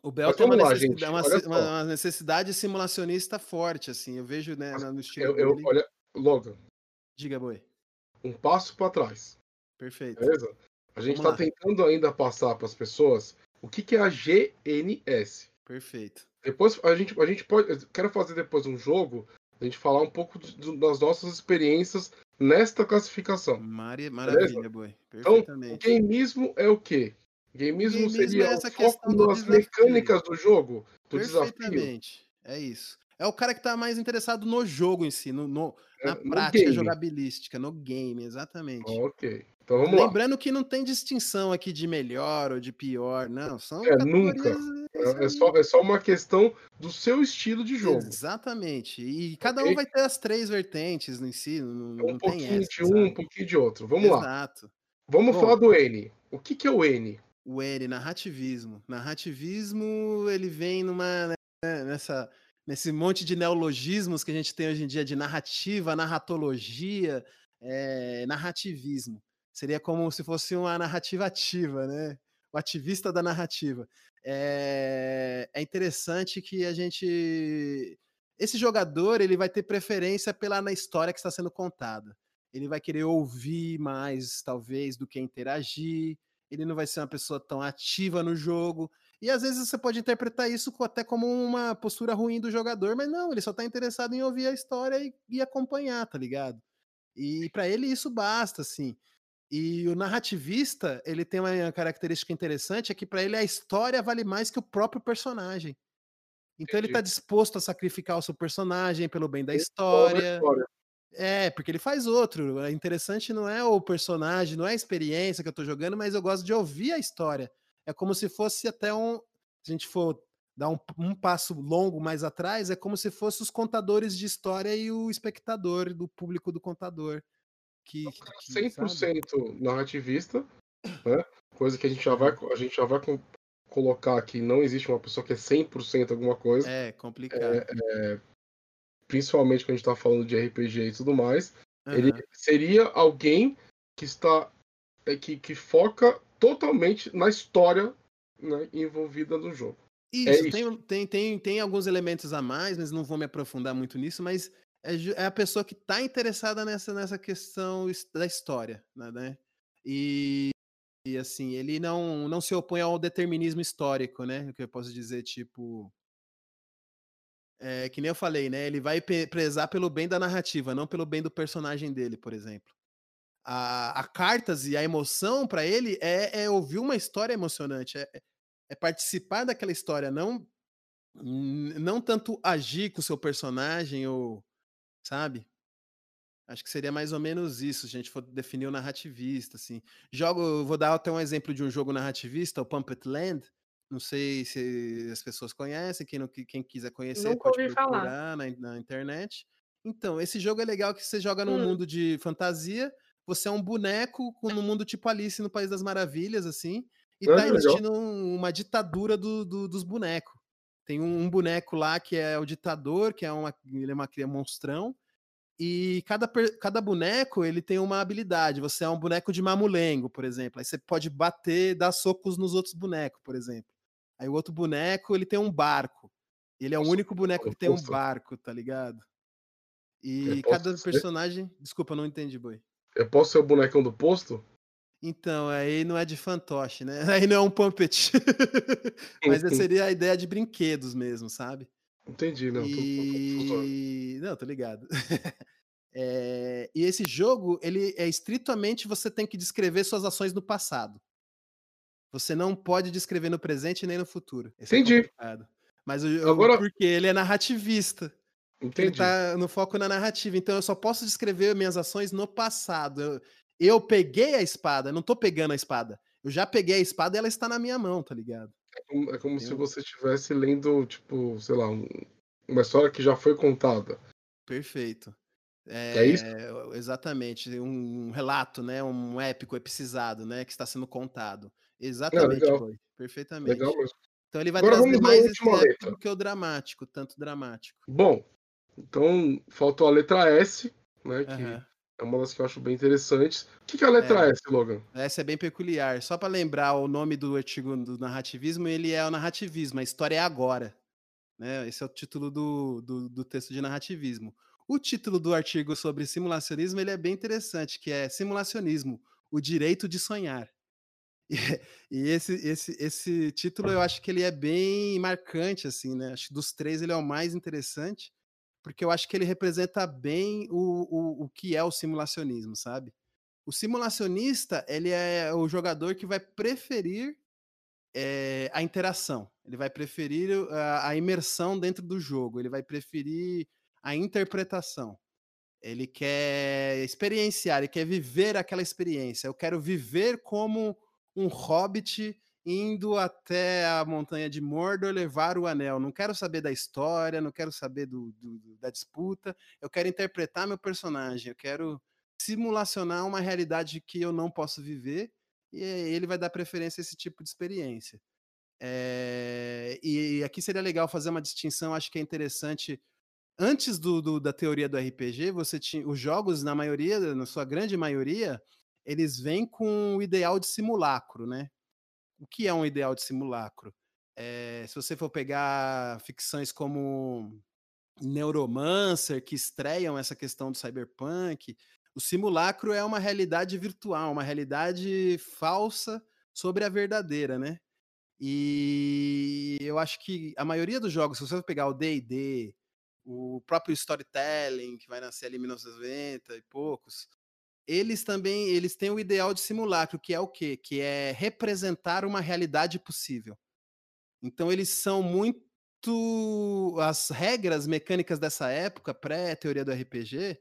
O Bel tem uma, lá, necessidade, uma, uma, uma, necessidade simulacionista forte, assim. Eu vejo né, no estilo.
Eu, eu, olha, Logan.
Diga, boi.
Um passo para trás.
Perfeito.
Beleza? A gente está tentando ainda passar para as pessoas o que, que é a GNS.
Perfeito.
Depois a gente, a gente pode. Quero fazer depois um jogo, a gente falar um pouco das nossas experiências nesta classificação.
Maravilha, maravilha boi.
Então, o gameismo é o quê? Gameismo, gameismo seria é o foco nas mecânicas do jogo, do desafio.
É isso. É o cara que tá mais interessado no jogo em si, no, no é, na no prática game. jogabilística, no game, exatamente.
Ok. Então vamos
Lembrando lá. que não tem distinção aqui de melhor ou de pior, não. São
é, nunca. É, é, só, é só uma questão do seu estilo de jogo.
Exatamente. E cada okay. um vai ter as três vertentes em si. Não,
um
não
pouquinho essa, de um, sabe? um pouquinho de outro. Vamos Exato. lá. Exato. Vamos Bom, falar do N. O que, que é o N?
O N, narrativismo. Narrativismo, ele vem numa. Né, nessa nesse monte de neologismos que a gente tem hoje em dia de narrativa, narratologia, é, narrativismo. Seria como se fosse uma narrativa ativa, né? O ativista da narrativa. É, é interessante que a gente. Esse jogador ele vai ter preferência pela na história que está sendo contada. Ele vai querer ouvir mais, talvez, do que interagir. Ele não vai ser uma pessoa tão ativa no jogo. E às vezes você pode interpretar isso até como uma postura ruim do jogador, mas não, ele só tá interessado em ouvir a história e, e acompanhar, tá ligado? E para ele isso basta, assim. E o narrativista, ele tem uma característica interessante, é que para ele a história vale mais que o próprio personagem. Então Entendi. ele tá disposto a sacrificar o seu personagem pelo bem da história. história. É, porque ele faz outro. O interessante não é o personagem, não é a experiência que eu tô jogando, mas eu gosto de ouvir a história. É como se fosse até um. Se a gente for dar um, um passo longo mais atrás, é como se fosse os contadores de história e o espectador do público do contador que,
que 100% sabe? narrativista, né? Coisa que a gente já vai, a gente já vai colocar aqui, não existe uma pessoa que é 100% alguma coisa.
É complicado. É,
é, principalmente quando a gente está falando de RPG e tudo mais. Uhum. Ele seria alguém que está é, que, que foca totalmente na história né, envolvida no jogo.
Isso, é isso. Tem, tem, tem, tem alguns elementos a mais, mas não vou me aprofundar muito nisso, mas é, é a pessoa que está interessada nessa, nessa questão da história, né? né? E, e, assim, ele não, não se opõe ao determinismo histórico, né? O que eu posso dizer, tipo. É, que nem eu falei, né? Ele vai prezar pelo bem da narrativa, não pelo bem do personagem dele, por exemplo. A, a cartas e a emoção para ele é, é, ouvir uma história emocionante, é, é participar daquela história, não não tanto agir com o seu personagem ou sabe? Acho que seria mais ou menos isso, se a gente for definir o narrativista, assim. Jogo, vou dar até um exemplo de um jogo narrativista, o Pumpet Land. Não sei se as pessoas conhecem, quem, não, quem quiser conhecer
Nunca
pode
procurar
na, na, internet. Então, esse jogo é legal que você joga num hum. mundo de fantasia, você é um boneco no mundo tipo Alice no País das Maravilhas, assim, e é, tá existindo um, uma ditadura do, do, dos bonecos. Tem um, um, boneco lá que é o ditador, que é uma, ele é uma cria monstrão. E cada, cada boneco ele tem uma habilidade. Você é um boneco de mamulengo, por exemplo. Aí você pode bater, dar socos nos outros bonecos, por exemplo. Aí o outro boneco ele tem um barco. Ele é o único boneco que tem um barco, tá ligado? E cada personagem. Desculpa, não entendi, boi.
Eu posso ser o bonecão do posto?
Então, aí não é de fantoche, né? (laughs) Aí não é um puppet. (laughs) Mas seria a ideia de brinquedos mesmo, sabe?
Entendi, não.
E... Tô, tô, tô, não, tô ligado. (laughs) é... E esse jogo, ele é estritamente você tem que descrever suas ações no passado. Você não pode descrever no presente nem no futuro.
Esse é Entendi.
É Mas o, Agora... porque ele é narrativista. Entendi. Ele tá no foco na narrativa. Então eu só posso descrever minhas ações no passado. Eu, Eu peguei a espada, não tô pegando a espada. Eu já peguei a espada e ela está na minha mão, tá ligado?
É como, é como se você estivesse lendo, tipo, sei lá, um, uma história que já foi contada.
Perfeito.
É, é isso?
Exatamente, um relato, né? Um épico, episizado, né? Que está sendo contado. Exatamente, é, foi. Perfeitamente.
Legal mesmo.
Então ele vai Agora trazer mais esse do que o dramático, tanto dramático.
Bom, então faltou a letra S, né? Que uhum. é uma das que eu acho bem interessantes. O que, que é a letra é, S, Logan?
Essa é bem peculiar. Só para lembrar o nome do artigo do narrativismo, ele é o narrativismo, a história é agora. Né? Esse é o título do, do, do texto de narrativismo. O título do artigo sobre simulacionismo ele é bem interessante, que é Simulacionismo, o direito de sonhar. (laughs) E, e, esse, esse, esse título eu acho que ele é bem marcante, assim, né? Acho que dos três ele é o mais interessante, porque eu acho que ele representa bem o, o, o que é o simulacionismo, sabe? O simulacionista, ele é o jogador que vai preferir é, a interação, ele vai preferir a, a imersão dentro do jogo, ele vai preferir a interpretação. Ele quer experienciar, ele quer viver aquela experiência. Eu quero viver como um hobbit indo até a montanha de Mordor levar o anel. Não quero saber da história, não quero saber do, do, da disputa. Eu quero interpretar meu personagem. Eu quero simulacionar uma realidade que eu não posso viver. E ele vai dar preferência a esse tipo de experiência. É, e aqui seria legal fazer uma distinção. Acho que é interessante antes do, do, da teoria do RPG, você tinha os jogos, na maioria, na sua grande maioria, eles vêm com o ideal de simulacro, né? O que é um ideal de simulacro? É, se você for pegar ficções como Neuromancer, que estreiam essa questão do cyberpunk, o simulacro é uma realidade virtual, uma realidade falsa sobre a verdadeira, né? E eu acho que a maioria dos jogos, se você for pegar o D&D, o próprio storytelling, que vai nascer ali em 1990 e poucos, eles também eles têm o ideal de simulacro, que é o quê? Que é representar uma realidade possível. Então eles são muito as regras mecânicas dessa época, pré-teoria do RPG,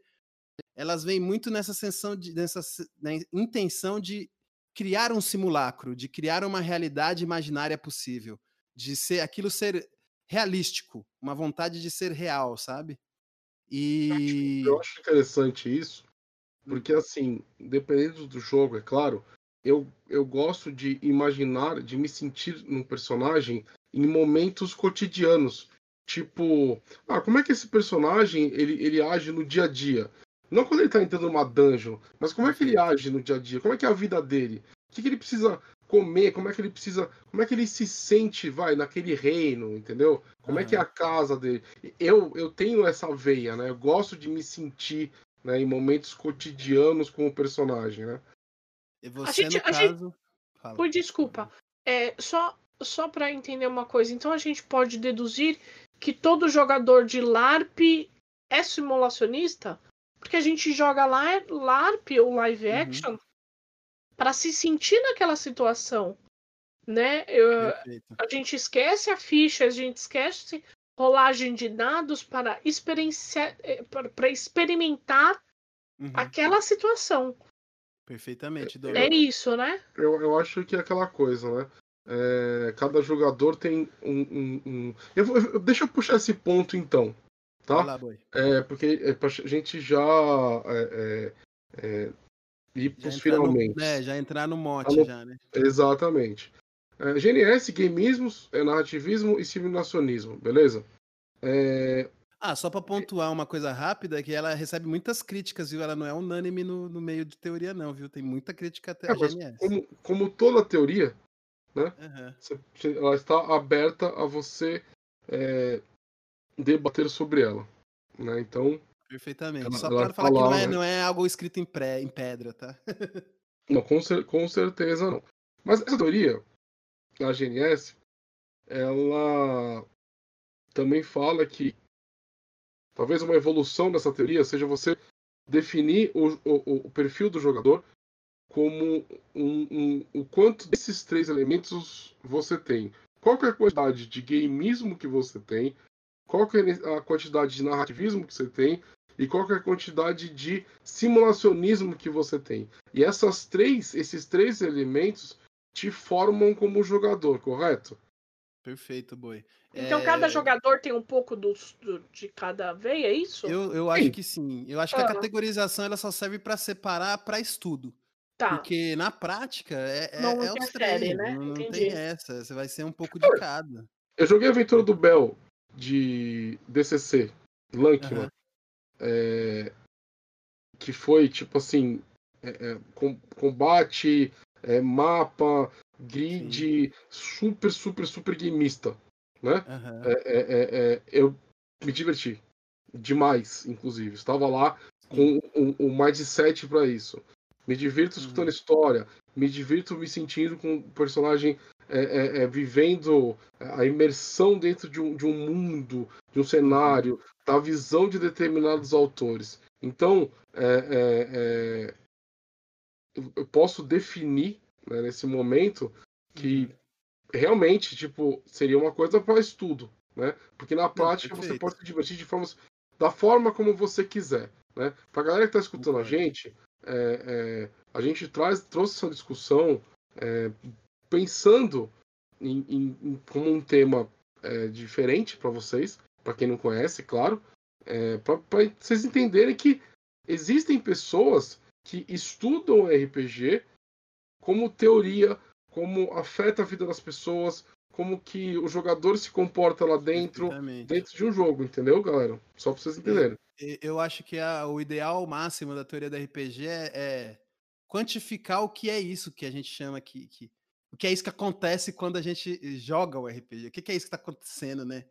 elas vêm muito nessa sensação de, nessa né, intenção de criar um simulacro, de criar uma realidade imaginária possível, de ser aquilo ser realístico, uma vontade de ser real, sabe?
E eu acho interessante isso, porque assim, dependendo do jogo, é claro, eu, eu gosto de imaginar, de me sentir num personagem em momentos cotidianos. Tipo, ah, como é que esse personagem ele, ele age no dia a dia? Não quando ele tá entrando numa dungeon, mas como é que ele age no dia a dia? Como é que é a vida dele? O que, que ele precisa comer, como é que ele precisa, como é que ele se sente, vai, naquele reino, entendeu? Como uhum. é que é a casa dele. Eu, eu tenho essa veia, né? Eu gosto de me sentir né, em momentos cotidianos com o personagem, né?
E você, a gente, no caso...
Gente... Por desculpa, é, só, só para entender uma coisa, então a gente pode deduzir que todo jogador de LARP é simulacionista? Porque a gente joga LARP ou live uhum. action uhum para se sentir naquela situação, né? Eu, a gente esquece a ficha, a gente esquece rolagem de dados para experienciar, eh, para experimentar uhum. aquela situação.
Perfeitamente.
É isso, né?
Eu, eu acho que é aquela coisa, né? É, cada jogador tem um. um, um... Eu, eu, deixa eu puxar esse ponto então, tá?
Lá,
é, porque é, a gente já é, é, é e pros finalmente.
No, é, já entrar no mote, no... já, né?
Exatamente. É, GNS, gameismos, é narrativismo e simulacionismo, beleza? É...
Ah, só para pontuar uma coisa rápida, que ela recebe muitas críticas, viu? Ela não é unânime no, no meio de teoria, não, viu? Tem muita crítica até é, a GNS.
Como, como, toda teoria, né? Uhum. ela está aberta a você é, debater sobre ela. Né? Então,
Perfeitamente. Ela, Só para falar que não é, não é algo escrito em, pré, em pedra, tá? (laughs)
não, com, com certeza não. Mas essa teoria, a GNS, ela também fala que talvez uma evolução dessa teoria seja você definir o, o, o perfil do jogador como um, um, o quanto desses três elementos você tem. Qual é a quantidade de gameismo que você tem, qual é a quantidade de narrativismo que você tem e qual é a quantidade de simulacionismo que você tem. E essas três, esses três elementos te formam como jogador, correto?
Perfeito, Boi.
Então é... cada jogador tem um pouco do, do, de cada veia, é isso?
Eu, eu acho que sim. Eu acho que a categorização ela só serve para separar para estudo. Tá. Porque na prática é, é, não é os três, né? não, não tem essa. Você vai ser um pouco de cada.
Eu joguei a aventura do Bell de DCC, Lankman, uhum. é, que foi tipo assim: é, é combate, é, mapa, grid, Sim. super, super, super gameista. Né? Uhum. eu me diverti demais, inclusive. Estava lá com o, o mindset para isso. Me divirto escutando uhum. história, me divirto me sentindo com o personagem é, é, é, vivendo a imersão dentro de um, de um mundo, de um cenário, da visão de determinados autores. Então, é, é, é eu posso definir né, nesse momento que uhum. realmente tipo seria uma coisa para estudo, né? Porque na prática Não, você pode se divertir de formas da forma como você quiser, né? Para a galera que está escutando a gente, é, é, a gente traz, trouxe essa discussão é, pensando em, em, em, como um tema é, diferente para vocês, para quem não conhece, claro, é, para vocês entenderem que existem pessoas que estudam RPG como teoria, como afeta a vida das pessoas, como que o jogador se comporta lá dentro, dentro de um jogo, entendeu, galera? Só para vocês entenderem
eu acho que a, o ideal máximo da teoria do RPG é, é, quantificar o que é isso que a gente chama que, que o que é isso que acontece quando a gente joga o RPG. O que, que é isso que está acontecendo, né?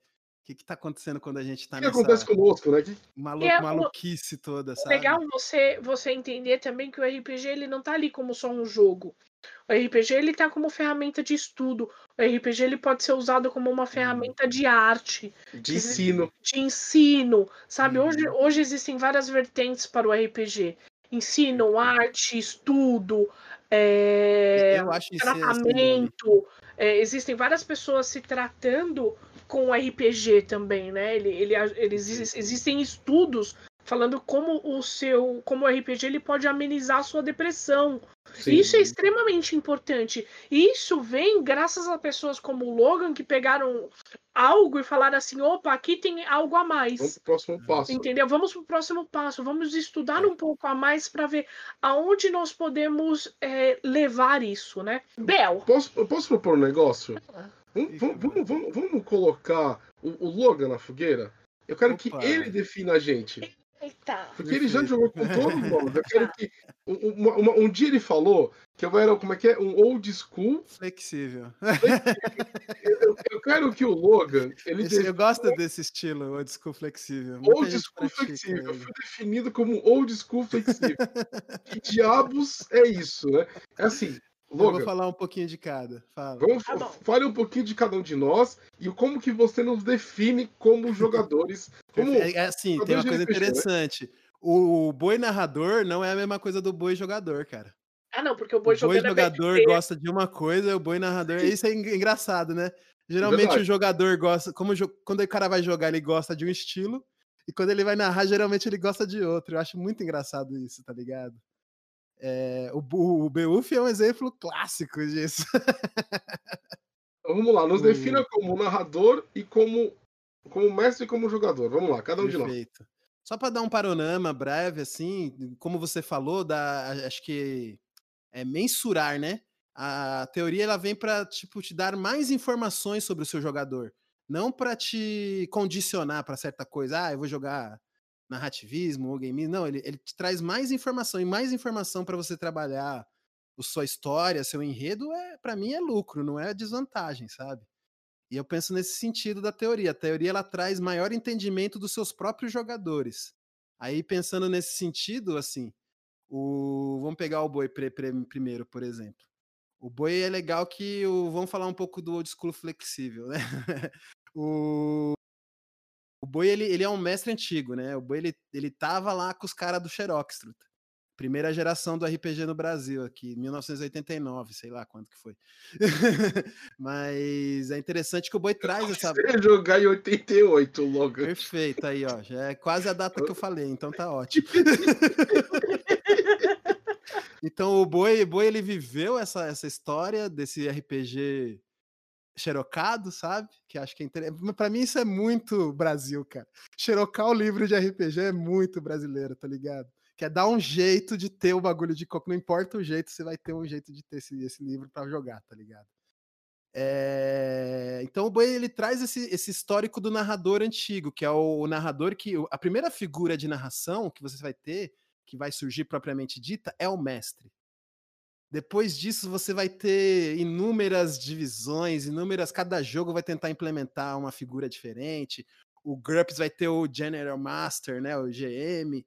O que, está acontecendo quando a gente está nessa...
O que acontece conosco, né? Que...
Malu... É, maluquice toda, sabe?
Legal você, você entender também que o RPG ele não está ali como só um jogo. O RPG ele tá como ferramenta de estudo. O RPG ele pode ser usado como uma ferramenta de arte,
de ensino,
de ensino, sabe? Uhum. Hoje, hoje existem várias vertentes para o RPG. Ensino, arte, estudo, é, tratamento. É, existem várias pessoas se tratando com o RPG também, né? Ele, ele, eles, existem estudos falando como o seu, como o RPG ele pode amenizar a sua depressão. Sim. Isso é extremamente importante. E isso vem graças a pessoas como o Logan que pegaram algo e falaram assim: opa, aqui tem algo a mais.
Vamos pro próximo passo.
Entendeu? Vamos pro próximo passo. Vamos estudar um pouco a mais para ver aonde nós podemos é, levar isso, né? Bel.
Posso, posso propor um negócio? Vamos, vamos, vamos, vamos colocar o, o Logan na fogueira? Eu quero Opa. que ele defina a gente.
Eita.
Porque ele já jogou com todo mundo. (laughs) Eu quero que. Um, um, dia ele falou que eu era, como é que é? Um old school.
Flexível.
Eu, eu quero que o Logan. Ele
Esse, eu gosto desse estilo, old school flexível.
Muita old school flexível. Foi definido como old school flexível. (laughs) que diabos é isso, né? É assim.
Logan, eu vou falar um pouquinho de cada. Fala.
Vamos, ah, fale um pouquinho de cada um de nós e como que você nos define como (laughs) jogadores. Como
é, é assim, tem uma coisa RPG, né? interessante. Né? O boi narrador não é a mesma coisa do boi jogador, cara.
Ah, não, porque o boi,
o boi jogador gosta de uma coisa, o boi narrador. Isso é engraçado, né? Geralmente é o jogador gosta, como quando o cara vai jogar, ele gosta de um estilo, e quando ele vai narrar, geralmente ele gosta de outro. Eu acho muito engraçado isso, tá ligado? É, o, o Beuf é um exemplo clássico disso.
Então, vamos lá, nos defina como narrador e como, como mestre e como jogador. Vamos lá, cada um Perfeito. de nós.
Só para dar um panorama breve, assim, como você falou, da, acho que é mensurar, né? A teoria ela vem para tipo te dar mais informações sobre o seu jogador, não para te condicionar para certa coisa. Ah, eu vou jogar narrativismo ou game, não, ele, ele te traz mais informação e mais informação para você trabalhar a sua história, seu enredo, é para mim é lucro, não é desvantagem, sabe? E eu penso nesse sentido da teoria. A teoria ela traz maior entendimento dos seus próprios jogadores. Aí pensando nesse sentido, assim, o vamos pegar o boi pre, pre, primeiro, por exemplo. O boi é legal que o vamos falar um pouco do old school flexível, né? (laughs) o o Boi, ele, ele é um mestre antigo, né? O Boi, ele, ele tava lá com os caras do Xerox, truta. primeira geração do RPG no Brasil aqui, 1989, sei lá quanto que foi. (laughs) Mas é interessante que o Boi traz essa.
Você jogar em 88, logo.
Perfeito, aí, ó. Já é quase a data que eu falei, então tá ótimo. (laughs) então o Boi, Boi ele viveu essa, essa história desse RPG xerocado, sabe? Que acho que é interessante. Pra mim isso é muito Brasil, cara. Xerocar o livro de RPG é muito brasileiro, tá ligado? que é dar um jeito de ter o bagulho de coco. Não importa o jeito, você vai ter um jeito de ter esse, esse livro para jogar, tá ligado? É... Então o Boi ele traz esse, esse histórico do narrador antigo, que é o, o, narrador que. A primeira figura de narração que você vai ter, que vai surgir propriamente dita, é o mestre. Depois disso, você vai ter inúmeras divisões, inúmeras. Cada jogo vai tentar implementar uma figura diferente. O GURPS vai ter o General Master, né, o GM.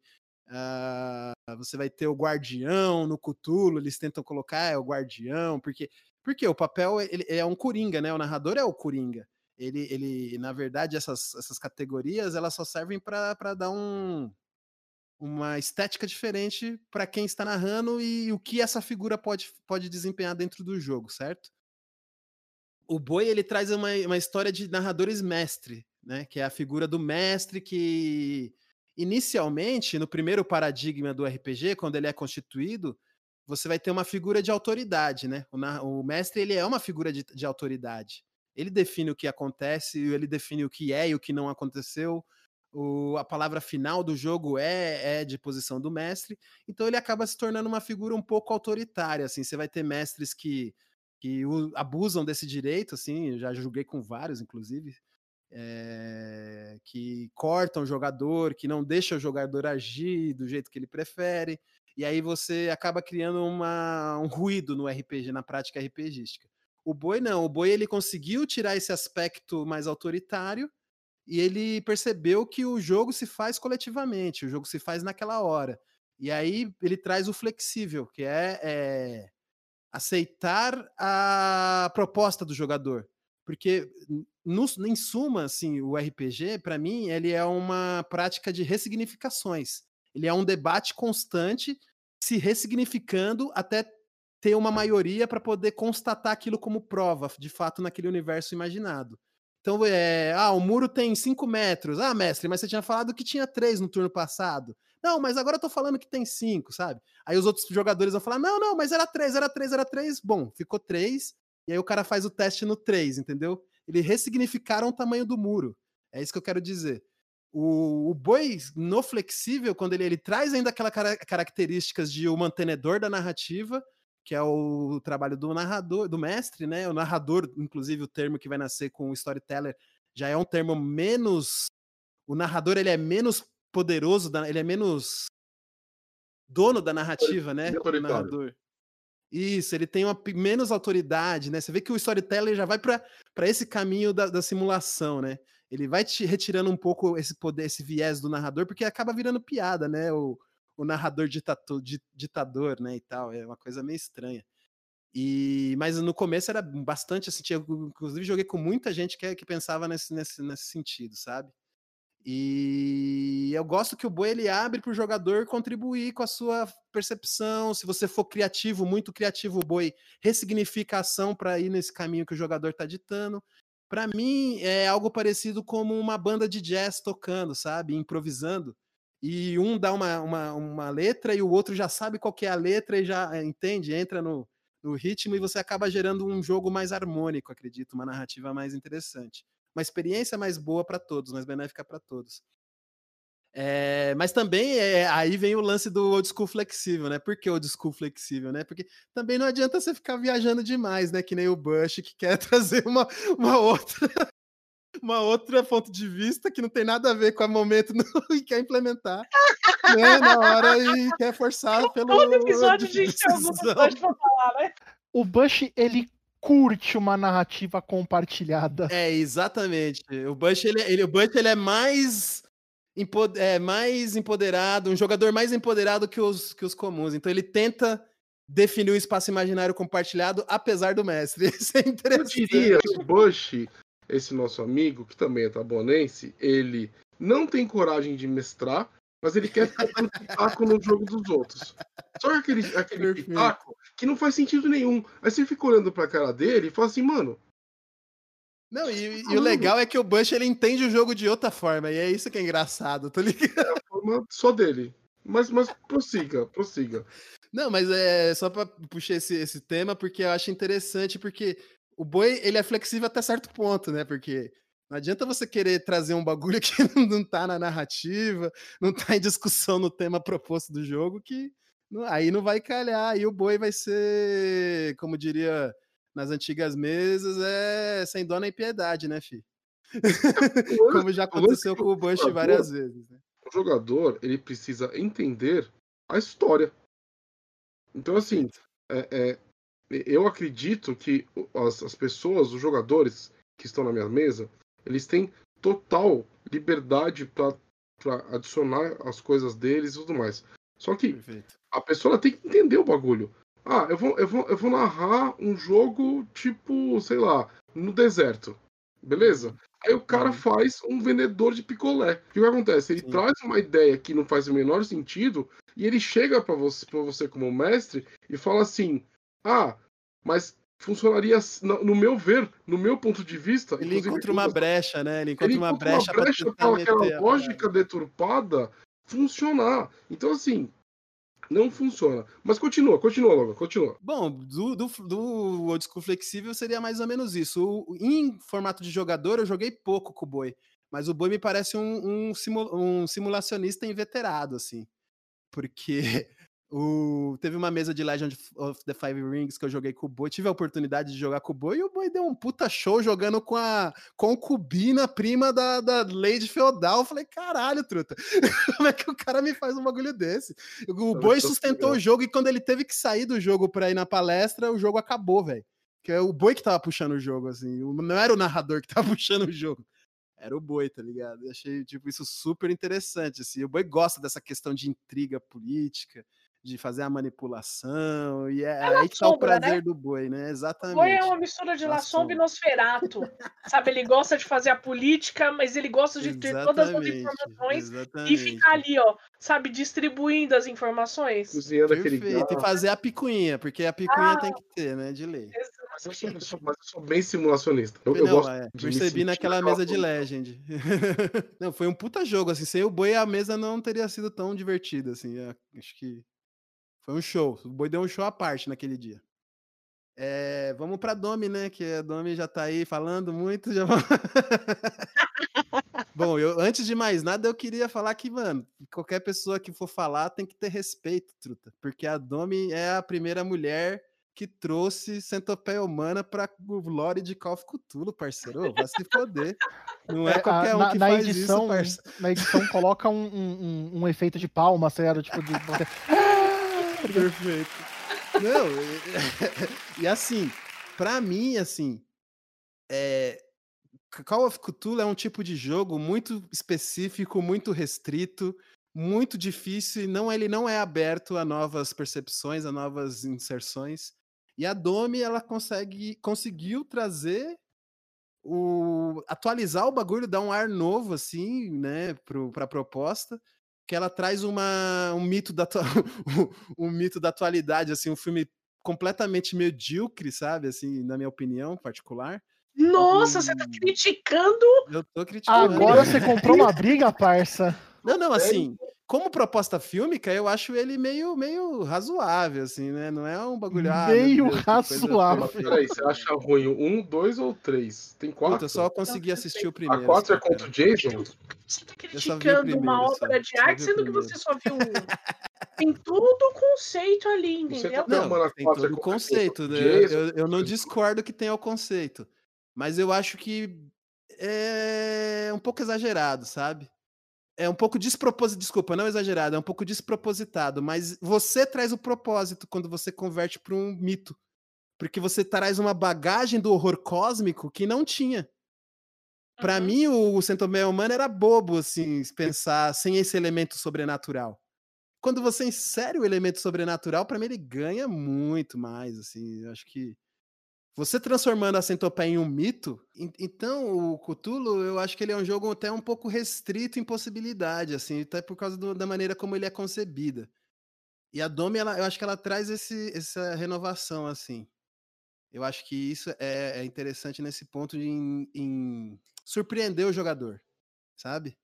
Uh, você vai ter o guardião no Cutulo, eles tentam colocar é o guardião, porque porque o papel ele, é um coringa, né? O narrador é o coringa. Ele, ele na verdade, essas, essas categorias elas só servem para dar um, uma estética diferente para quem está narrando e o que essa figura pode, pode desempenhar dentro do jogo, certo? O Boi ele traz uma, uma história de narradores mestre, né? Que é a figura do mestre que Inicialmente, no primeiro paradigma do RPG, quando ele é constituído, você vai ter uma figura de autoridade, né? O, o mestre ele é uma figura de, de, autoridade. Ele define o que acontece, ele define o que é e o que não aconteceu. O, a palavra final do jogo é, é de posição do mestre. Então ele acaba se tornando uma figura um pouco autoritária. Assim, você vai ter mestres que, que abusam desse direito. Assim, já joguei com vários, inclusive é, que cortam o jogador, que não deixa o jogador agir do jeito que ele prefere, e aí você acaba criando uma, um ruído no RPG, na prática RPGística. O Boi não, o Boi ele conseguiu tirar esse aspecto mais autoritário e ele percebeu que o jogo se faz coletivamente, o jogo se faz naquela hora. E aí ele traz o flexível, que é, é aceitar a proposta do jogador. Porque no, em suma, assim, o RPG, para mim, ele é uma prática de ressignificações. Ele é um debate constante, se ressignificando até ter uma maioria para poder constatar aquilo como prova, de fato, naquele universo imaginado. Então, é, ah, o muro tem 5 metros. Ah, mestre, mas você tinha falado que tinha 3 no turno passado. Não, mas agora eu tô falando que tem 5, sabe? Aí os outros jogadores vão falar: não, não, mas era 3, era 3, era 3. Bom, ficou 3. E aí o cara faz o teste no 3, entendeu? Eles ressignificaram o tamanho do muro. É isso que eu quero dizer. O, o boi, no flexível, quando ele, ele traz ainda aquelas características de o mantenedor da narrativa, que é o trabalho do narrador, do mestre, né? O narrador, inclusive, o termo que vai nascer com o storyteller, já é um termo menos. O narrador ele é menos poderoso, ele é menos dono da narrativa, né? O narrador. Isso, ele tem uma menos autoridade, né? Você vê que o storyteller já vai para esse caminho da, da, simulação, né? Ele vai te retirando um pouco esse poder, esse viés do narrador, porque acaba virando piada, né? O, o narrador ditator, ditador, né? E tal. É uma coisa meio estranha. E, mas no começo era bastante assim, tinha, inclusive joguei com muita gente que, que pensava nesse, nesse, nesse sentido, sabe? E eu gosto que o boi ele abre para o jogador contribuir com a sua percepção. Se você for criativo, muito criativo, o boi ressignifica a ação para ir nesse caminho que o jogador está ditando. Para mim, é algo parecido como uma banda de jazz tocando, sabe? Improvisando. E um dá uma, uma, uma letra e o outro já sabe qual é a letra e já eh, entende, entra no, no ritmo e você acaba gerando um jogo mais harmônico, acredito, uma narrativa mais interessante uma experiência mais boa para todos, mais benéfica para todos. É, mas também é, aí vem o lance do old school flexível, né? Por que old school flexível, né? Porque também não adianta você ficar viajando demais, né? Que nem o Bush que quer (laughs) trazer uma, uma outra uma outra ponto de vista que não tem nada a ver com o momento (laughs) no, e quer implementar (laughs) né, na hora e quer forçar pelo.
Todo episódio de pra falar, né?
O Bush ele curte uma narrativa compartilhada.
É, exatamente. O Bush, ele, ele, o Bush, ele é mais, é mais empoderado, um jogador mais empoderado que os, que os comuns. Então ele tenta definir o espaço imaginário compartilhado, apesar do mestre. (laughs) Isso é interessante.
Eu diria que o Bush, esse nosso amigo, que também é tabonense, ele não tem coragem de mestrar, mas ele quer ficar dando (laughs) pitaco no jogo dos outros. Só que aquele, aquele pitaco que não faz sentido nenhum. Aí você fica olhando pra cara dele e fala assim, mano.
Não, e, e o legal é que o Bush ele entende o jogo de outra forma, e é isso que é engraçado, tá ligado? É
a forma só dele. Mas, mas prossiga, prossiga.
Não, mas é só pra puxar esse, esse tema, porque eu acho interessante, porque o boi ele é flexível até certo ponto, né? Porque não adianta você querer trazer um bagulho (laughs) que não tá na narrativa, não tá em discussão no tema proposto do jogo, que aí não vai calhar. Aí o boi vai ser, como diria nas antigas mesas, é sem dó nem piedade, né, fi? (laughs) (laughs) como já aconteceu com o Bush várias vezes. Né?
O jogador, ele precisa entender a história. Então, assim, é, é, eu acredito que as, as pessoas, os jogadores que estão na minha mesa, eles têm total liberdade para adicionar as coisas deles e tudo mais. Só que Perfeito. a pessoa tem que entender o bagulho. Ah, eu vou, eu, vou, eu vou narrar um jogo tipo, sei lá, no deserto. Beleza? Uhum. Aí o cara uhum. faz um vendedor de picolé. O que acontece? Ele Sim. traz uma ideia que não faz o menor sentido e ele chega para você, pra você como mestre e fala assim: Ah, mas funcionaria, no meu ver, no meu ponto de vista.
Ele encontra uma brecha, né? Ele encontra, ele uma, brecha
uma brecha para aquela lógica deturpada funcionar. Então, assim, não funciona. Mas continua, continua, logo, continua.
Bom, do, do, do old school flexível seria mais ou menos isso. O, em formato de jogador, eu joguei pouco com o Boi. Mas o Boi me parece um, um, simula, um simulacionista inveterado, assim. Porque o, teve uma mesa de Legend of the Five Rings que eu joguei com o Boi. Tive a oportunidade de jogar com o Boi e o Boi deu um puta show jogando com a concubina prima da, da Lady Feudal. Eu falei, caralho, truta. (laughs) Como é que o cara me faz um bagulho desse? O Boi sustentou o jogo e quando ele teve que sair do jogo pra ir na palestra, o jogo acabou, velho. Que é o Boi que tava puxando o jogo, assim. Não era o narrador que tava (laughs) puxando o jogo era o boi, tá ligado? Eu achei tipo isso super interessante assim. O boi gosta dessa questão de intriga política, de fazer a manipulação, e é, é aí que tá o né? prazer né? do boi, né? Exatamente. O
boi é uma mistura de La Sombra e Nosferato, sabe? Ele gosta de fazer a política, mas ele gosta de ter Exatamente. todas as informações Exatamente. e ficar ali, ó, sabe, distribuindo as informações.
Cozinhando aquele Perfeito, e fazer a picuinha, porque a picuinha ah, tem que ter, né, de lei.
Mas eu, sou, eu, sou, mas eu sou, bem simulacionista. Eu,
eu gosto é, percebi naquela mesa de Legend. (laughs) não, foi um puta jogo, assim, sem o boi a mesa não teria sido tão divertida, assim, é, acho que foi um show. O Boi deu um show à parte naquele dia. É, vamos para Domi, né? Que a Domi já tá aí falando muito. Já... (laughs) Bom, eu, antes de mais nada, eu queria falar que, mano, qualquer pessoa que for falar tem que ter respeito, truta. Porque a Domi é a primeira mulher que trouxe centopeia humana pra lore de Call of Cthulhu, parceiro. vai se foder. Não é, é qualquer um na, que na faz edição, isso, parceiro.
Na edição, coloca um, um, um, efeito de palma, sério, tipo de... (laughs) (laughs)
Perfeito. Não, e, e (laughs) assim, para mim, assim, é, Call of Cthulhu é um tipo de jogo muito específico, muito restrito, muito difícil, e não, ele não é aberto a novas percepções, a novas inserções. E a Domi, ela consegue, conseguiu trazer o atualizar o bagulho, dar um ar novo assim, né, para a proposta que ela traz uma, um mito da (laughs) um, mito da atualidade, assim, um filme completamente medíocre, sabe, assim, na minha opinião particular.
Nossa, e... você tá criticando?
Eu tô criticando.
Agora você (laughs) comprou uma briga, parça.
Não, não, assim, como proposta fílmica, eu acho ele meio, meio razoável, assim, né? Não é um bagulho.
Ah, meio Deus, razoável.
Peraí, você acha ruim um, dois ou três? Tem quatro? Puta,
eu só consegui assistir o primeiro.
A quatro é contra o Jason?
Você tá criticando uma obra de arte, sendo que você só viu um. Tem todo o conceito ali, tá entendeu?
Não, não tem todo o conceito. Né? Eu, eu não discordo que tenha o conceito. Mas eu acho que é um pouco exagerado, sabe? É um pouco despropositado, desculpa, não exagerado, é um pouco despropositado, mas você traz o propósito quando você converte para um mito. Porque você traz uma bagagem do horror cósmico que não tinha. Para uhum. mim, o Centomeia Humano era bobo, assim, pensar sem esse elemento sobrenatural. Quando você insere o elemento sobrenatural, para mim ele ganha muito mais, assim, eu acho que Você transformando a centopeia em um mito, então o Cthulhu, eu acho que ele é um jogo até um pouco restrito em possibilidade, assim, até por causa do, da maneira como ele é concebida. E a Domi, ela, eu acho que ela traz esse, essa renovação, assim. Eu acho que isso é, é interessante nesse ponto de em, em surpreender o jogador, sabe?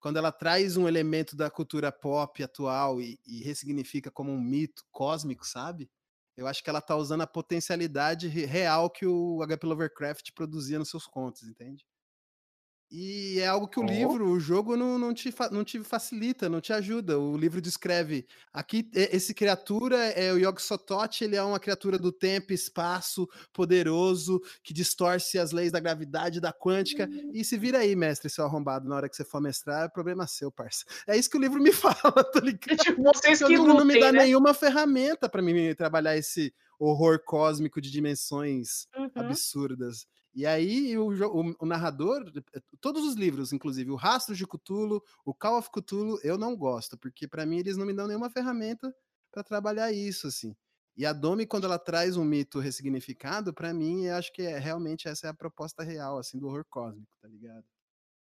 Quando ela traz um elemento da cultura pop atual e, e ressignifica como um mito cósmico, sabe? Eu acho que ela tá usando a potencialidade real que o HP Lovecraft produzia nos seus contos, entende? E é algo que o oh. livro, o jogo não, não, te, não te facilita, não te ajuda. O livro descreve aqui esse criatura é o Yog Sothoth, ele é uma criatura do tempo, espaço, poderoso, que distorce as leis da gravidade, da quântica. E se vira aí, mestre, seu arrombado, na hora que você for mestrar, é problema seu, parça. É isso que o livro me (laughs) fala, tá ligado?
Vocês que o livro
lutem, não me dá
né?
nenhuma ferramenta para mim trabalhar esse horror cósmico de dimensões uhum. absurdas. E aí o, o, o, narrador, todos os livros, inclusive o Rastro de Cthulhu, o Call of Cthulhu, eu não gosto, porque para mim eles não me dão nenhuma ferramenta para trabalhar isso, assim. E a Domi, quando ela traz um mito ressignificado, para mim, eu acho que é, realmente essa é a proposta real, assim, do horror cósmico, tá ligado?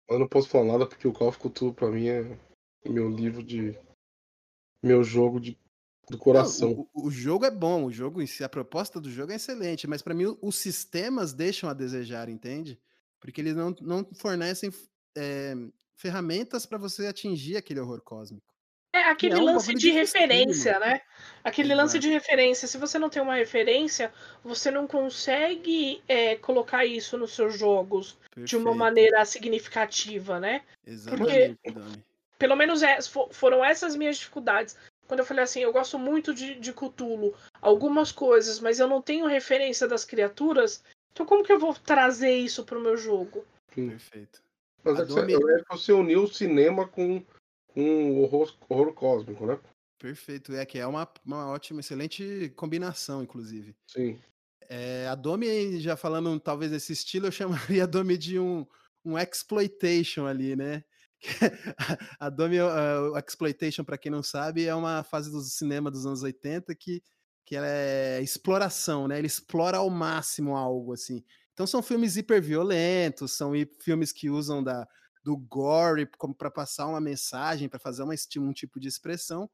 Eu não posso falar nada porque o Call of Cthulhu, pra mim, é meu livro de. meu jogo de do coração.
Não, o, o, jogo é bom, o jogo em si, a proposta do jogo é excelente, mas para mim os sistemas deixam a desejar, entende? Porque eles não, não fornecem é, ferramentas para você atingir aquele horror cósmico.
É aquele é um lance de referência, né? Aquele Exato. lance de referência. Se você não tem uma referência, você não consegue é, colocar isso nos seus jogos Perfeito. de uma maneira significativa, né?
Exatamente,
Porque, pelo menos é, foram essas minhas dificuldades quando eu falei assim, eu gosto muito de, de Cthulhu, algumas coisas, mas eu não tenho referência das criaturas, então como que eu vou trazer isso pro meu jogo?
Perfeito.
Mas é que você uniu o cinema com, com o horror, horror cósmico, né?
Perfeito, é que é uma, uma ótima, excelente combinação, inclusive.
Sim.
É, a Domi, já falando talvez desse estilo, eu (laughs) chamaria a Domi de um, um exploitation ali, né? (laughs) a Domi uh, Exploitation, para quem não sabe, é uma fase do cinema dos anos 80 que, que ela é exploração, né? Ele explora ao máximo algo, assim. Então são filmes hiperviolentos, são filmes que usam da, do gore como para passar uma mensagem, para fazer uma, um tipo de expressão.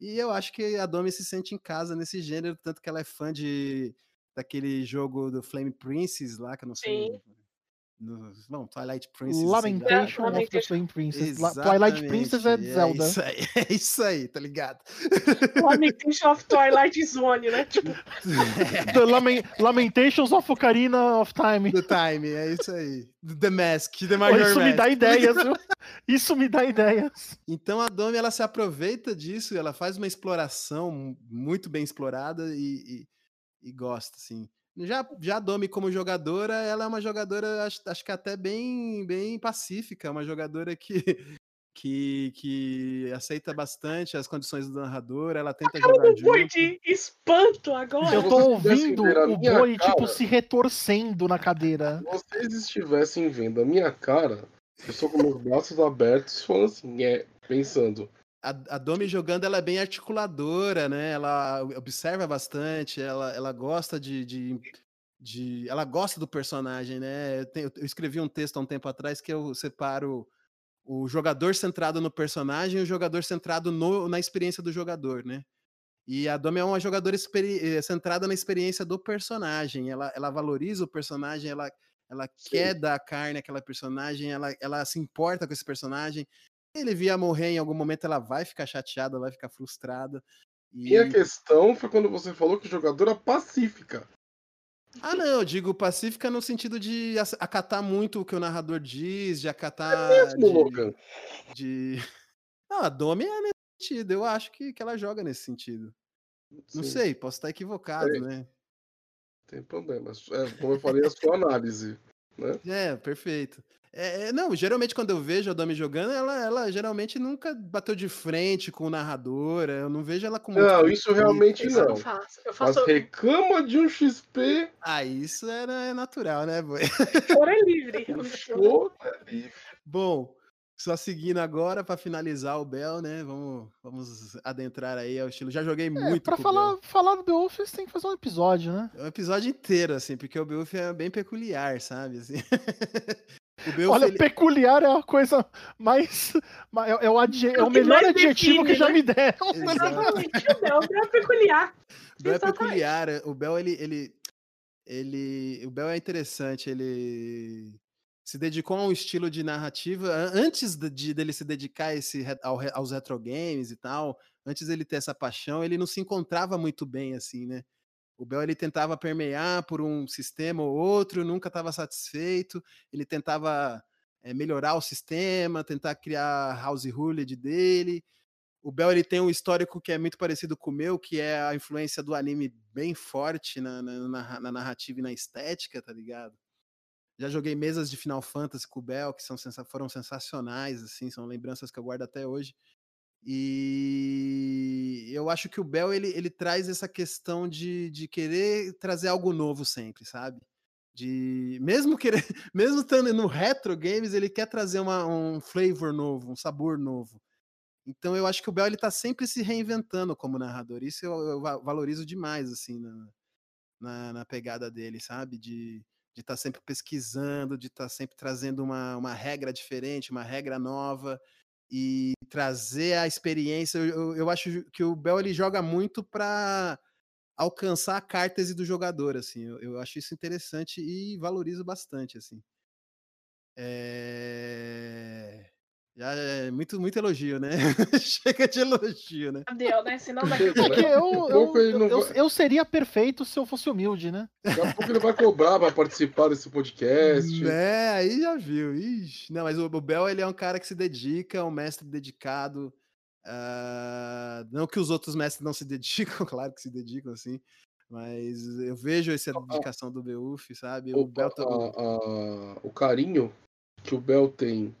E eu acho que a Domi se sente em casa nesse gênero, tanto que ela é fã de daquele jogo do Flame Princess lá, que eu não sei. Sim no, não, Twilight Princess.
Lamentation of the Flame Princess. Twilight Princess é, é Zelda.
Isso aí, (laughs) é isso aí, tá ligado?
Lamentation of Twilight Zone, né? Tipo...
The Lament Lamentations of Ocarina of Time.
The Time, é isso aí. The Mask, The Major
Isso
Mask.
me dá ideias, viu? Isso me dá ideias.
Então a Domi, ela se aproveita disso, ela faz uma exploração muito bem explorada e, e, e gosta, assim. Já, já Domi como jogadora, ela é uma jogadora, acho, acho que até bem, bem pacífica, uma jogadora que, (laughs) que, que aceita bastante as condições do narrador, ela tenta
jogar
do junto.
boi de espanto agora.
Eu tô ouvindo o boi, cara, tipo, se retorcendo na cadeira.
Se vocês estivessem vendo a minha cara, eu sou com meus braços abertos, falando assim, é, pensando,
a, a Domi jogando, ela é bem articuladora, né? Ela observa bastante, ela, ela gosta de, de, de Ela gosta do personagem, né? Eu, tenho, eu, escrevi um texto há um tempo atrás que eu separo o jogador centrado no personagem e o jogador centrado no, na experiência do jogador, né? E a Domi é uma jogadora eh, centrada na experiência do personagem. Ela, ela valoriza o personagem, ela, ela quer dar carne àquela personagem, ela, ela se importa com esse personagem, ele via morrer em algum momento, ela vai ficar chateada, vai ficar frustrada.
E... Minha questão foi quando você falou que jogadora é pacífica.
Ah, não, eu digo pacífica no sentido de acatar muito o que o narrador diz, de acatar.
É mesmo,
de,
Logan.
de. Não, (laughs) a Domi é nesse sentido. Eu acho que, que ela joga nesse sentido. Sim. Não sei, posso estar equivocado, Tem. né?
Tem problema. É, como eu falei, a sua análise. Né?
É, perfeito. É, é, não, geralmente quando eu vejo a Domi jogando, ela, ela geralmente nunca bateu de frente com o narrador. Eu não vejo ela com
Não, isso realmente não. Eu faço. Eu faço... Mas reclama de um XP.
Ah, isso é, é natural, né,
boy? É livre. (laughs)
É livre.
Bom, Só seguindo agora para finalizar o Bell, né? Vamos, vamos adentrar aí ao estilo. Já joguei
É,
muito. o
falar,
Bell.
falar do Beowulf, você tem que fazer um episódio, né?
É um episódio inteiro, assim, porque o Beowulf é bem peculiar, sabe? Assim. (laughs) o Beowulf,
Olha,
ele-
peculiar é a coisa mais. ma- É, é o, adje- é
É o
melhor adjetivo
define,
que já
né?
me deram.
Exatamente. O Bel é peculiar.
O Bel é peculiar. O Bel, ele, ele, ele. O Bel é interessante. Ele se dedicou a um estilo de narrativa. an- Antes de, de- dele se dedicar esse, ao aos retro games e tal, antes dele ter essa paixão, ele não se encontrava muito bem, assim, né? O Bel ele tentava permear por um sistema ou outro, nunca estava satisfeito. Ele tentava eh, melhorar o sistema, tentar criar a house rule dele. O Bel ele tem um histórico que é muito parecido com o meu, que é a influência do anime bem forte na, na- na- na narrativa e na estética, tá ligado? Já joguei mesas de Final Fantasy com o Bel, que são, foram sensacionais, assim, são lembranças que eu guardo até hoje. E eu acho que o Bel ele, ele traz essa questão de, de querer trazer algo novo sempre, sabe? De mesmo querer, (laughs) mesmo estando no retro games, ele quer trazer uma, um flavor novo, um sabor novo. Então eu acho que o Bel ele tá sempre se reinventando como narrador. Isso eu, eu va- valorizo demais assim na, na, na pegada dele, sabe? De de estar sempre pesquisando, de estar sempre trazendo uma, uma regra diferente, uma regra nova e trazer a experiência. Eu, eu, eu acho que o Bel ele joga muito para alcançar a cártese do jogador, assim. Eu, eu acho isso interessante e valorizo bastante, assim. É... Já é muito, muito elogio, né? (laughs) Chega de elogio, né?
Deu, né? Senão daqui.
Porque eu, eu, eu,
vai-
eu seria perfeito se eu fosse humilde, né?
Daqui a pouco ele vai cobrar pra participar desse podcast.
Né, aí já viu. Ixi. Não, mas o, Bel ele é um cara que se dedica, é um mestre dedicado. ah, não que os outros mestres não se (laughs) dedicam, claro que se dedicam, assim. Mas eu vejo essa dedicação do Beuf, sabe? O
Opa,
Bel tá-
a- a- o carinho que o Bel tem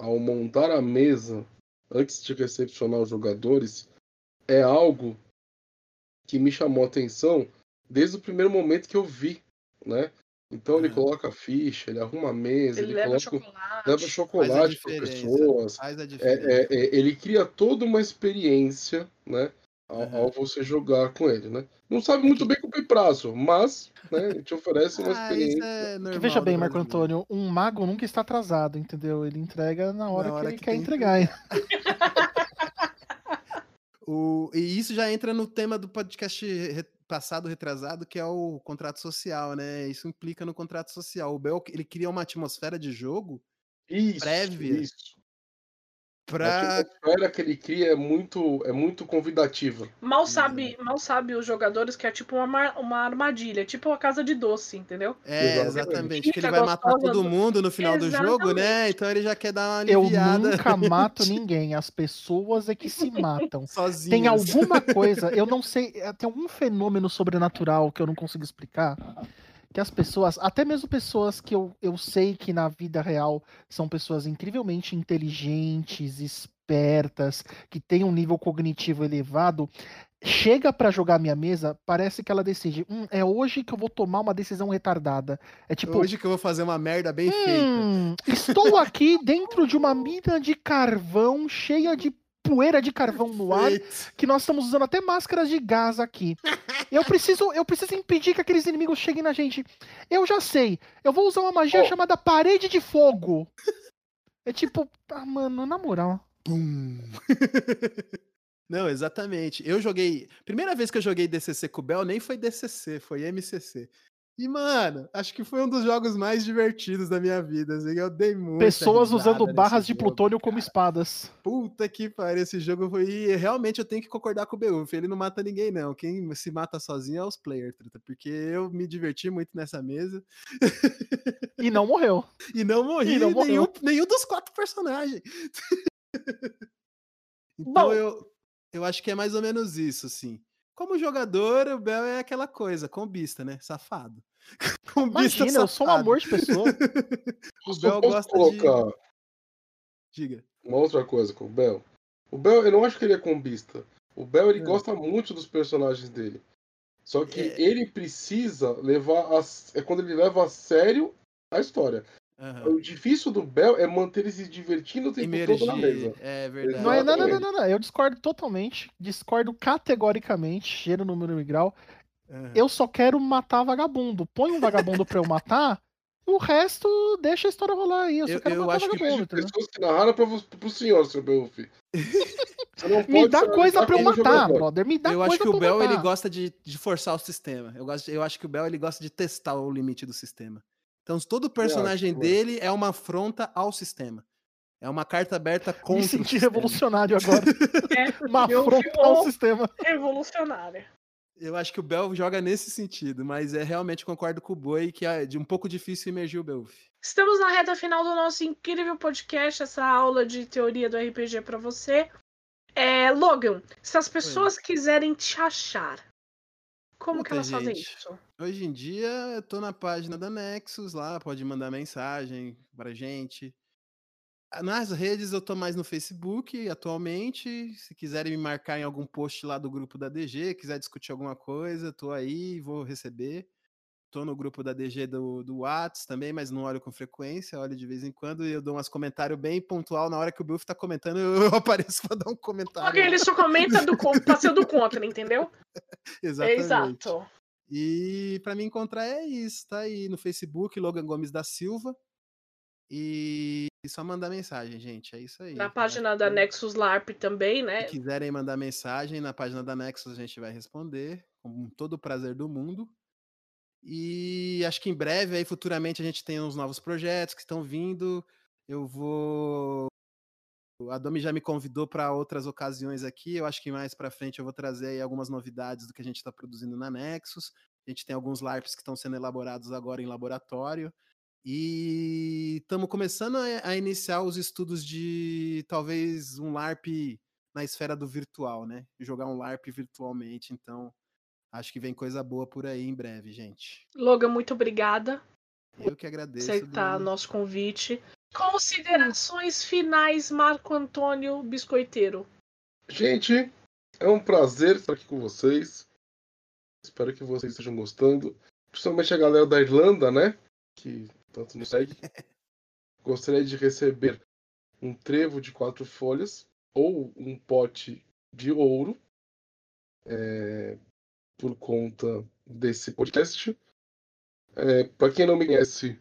ao montar a mesa antes de recepcionar os jogadores é algo que me chamou a atenção desde o primeiro momento que eu vi, né? Então ele
Aham.
coloca a ficha, ele arruma a mesa,
Ele
ele,
leva
coloca,
chocolate.
leva chocolate para pessoas.
Faz a
É, é, é, ele cria toda uma experiência, né? Ao, ao você jogar com ele, né? Não sabe muito bem cumprir prazo, mas né, te oferece uma
Ah,
experiência.
é normal
veja bem, Marco
brasileiro.
Antônio, um mago nunca está atrasado, entendeu? Ele entrega na hora,
Na hora
que ele
que
quer entregar. (laughs)
O, e isso já entra no tema do podcast re- passado, retrasado, que é o contrato social, né? Isso implica no contrato social. O Bel, ele cria uma atmosfera de jogo
Isso,
prévia
isso. A
pra...
atmosfera que ele cria é muito, é muito convidativa.
Mal sabe, mal sabe os jogadores que é tipo uma, uma armadilha, tipo uma casa de doce, entendeu?
É,
Exatamente.
exatamente. Que ele vai matar todo
do-
mundo no final do jogo, né?
Exatamente.
Então ele já quer dar uma
Eu
aliviada
nunca (laughs) mato ninguém, as pessoas é que se matam. (laughs) Tem alguma coisa, eu não sei, é, tem algum fenômeno sobrenatural que eu não consigo explicar. Que as pessoas, até mesmo pessoas que eu, eu sei que na vida real são pessoas incrivelmente inteligentes, espertas, que têm um nível cognitivo elevado, chega pra jogar a minha mesa, parece que ela decide, hum, é hoje que eu vou tomar uma decisão retardada. É tipo,
Hoje que eu vou fazer uma merda bem feita.
Hum, estou aqui dentro de uma mina de carvão cheia de poeira de carvão no ar, que nós estamos usando até máscaras de gás aqui. Eu preciso, eu preciso impedir que aqueles inimigos cheguem na gente. Eu já sei. Eu vou usar uma magia
Oh.
chamada parede de fogo. É tipo, ah, mano, na moral.
Pum. (laughs) Não, exatamente. Eu joguei. Primeira vez que eu joguei DCC com o Bel nem foi DCC, foi MCC. E, mano, acho que foi um dos jogos mais divertidos da minha vida. Assim, eu dei muito.
Pessoas usando barras de plutônio como espadas.
Puta que pariu, esse jogo foi. E realmente eu tenho que concordar com o Beuf. Ele não mata ninguém, não. Quem se mata sozinho é os players, porque eu me diverti muito nessa mesa
E não morreu. (laughs)
e não morri
E não
nenhum,
morreu.
nenhum dos quatro personagens. (laughs) então
Bom.
eu, eu acho que é mais ou menos isso, assim. Como jogador, o Bel é aquela coisa, combista, né? Safado. (laughs) Combista
Imagina, eu sou um
safado.
amor de pessoa. (laughs)
O Bel
posso
gosta
colocar
de. Diga.
uma outra coisa com o Bel. O Bel, eu não acho que ele é combista. O Bel, ele
Hum.
gosta muito dos personagens dele. Só que
É.
ele precisa levar a... É quando ele leva a sério a história. Uhum. O difícil do Bel é manter ele se divertindo o tempo Emergir. todo na mesa.
É verdade.
Não, não, não, não, não, não, Eu discordo totalmente. Discordo categoricamente. Cheiro no número e grau. Uhum. Eu só quero matar vagabundo. Põe um vagabundo pra eu matar. O resto, deixa a história rolar aí. Eu, só eu, quero eu matar acho vagabundo.
Que pessoas que narraram pra, pro senhor, seu Belf. (laughs)
Me dá coisa pra eu matar, brother. Me dá
eu
coisa
acho que o Bel ele gosta de, de forçar o sistema. Eu, gosto, eu acho que o Bel ele gosta de testar o limite do sistema. Então, todo personagem dele é uma afronta ao sistema. É uma carta aberta contra. Me
senti revolucionário agora. (laughs) É, uma afronta ao sistema.
Revolucionária.
Eu acho que o Bel joga nesse sentido, mas é realmente concordo com o Boi que é de um pouco difícil emergir o Belf.
Estamos na reta final do nosso incrível podcast, essa aula de teoria do RPG para você. É, Logan, se as pessoas Oi. quiserem te achar, como que elas gente, fazem isso?
Hoje em dia eu tô na página da Nexus lá, pode mandar mensagem pra gente. Ah, nas redes eu tô mais no Facebook atualmente. Se quiserem me marcar em algum post lá do grupo da DG, quiser discutir alguma coisa, tô aí, vou receber. Tô no grupo da DG do, do Whats também, mas não olho com frequência, olho de vez em quando e eu dou umas comentários bem pontual. Na hora que o Buff tá comentando, (laughs) eu, apareço pra dar um comentário.
Porque ele só comenta do, pra ser do contra, entendeu? (laughs)
Exatamente. Exato. E para me encontrar é isso, tá aí no Facebook, Logan Gomes da Silva. E só mandar mensagem, gente. É isso aí.
Na página da Nexus LARP também, né?
Se quiserem mandar mensagem, na página da Nexus a gente vai responder com todo o prazer do mundo. E acho que em breve, aí futuramente, a gente tem uns novos projetos que estão vindo. Eu vou. A Domi já me convidou para outras ocasiões aqui. Eu acho que mais para frente eu vou trazer algumas novidades do que a gente está produzindo na Nexus. A gente tem alguns LARPs que estão sendo elaborados agora em laboratório. E estamos começando a, a, iniciar os estudos de talvez um LARP na esfera do virtual, né? Jogar um LARP virtualmente. Então, Acho que vem coisa boa por aí em breve, gente.
Logan, muito obrigada.
Eu que agradeço.
Aceitar o nosso convite. Considerações finais, Marco Antônio Biscoiteiro.
Gente, é um prazer estar aqui com vocês. Espero que vocês estejam gostando. Principalmente a galera da Irlanda, né? Que tanto nos segue. Gostaria de receber um trevo de quatro folhas ou um pote de ouro. É, por conta desse podcast. É, Para quem não me conhece,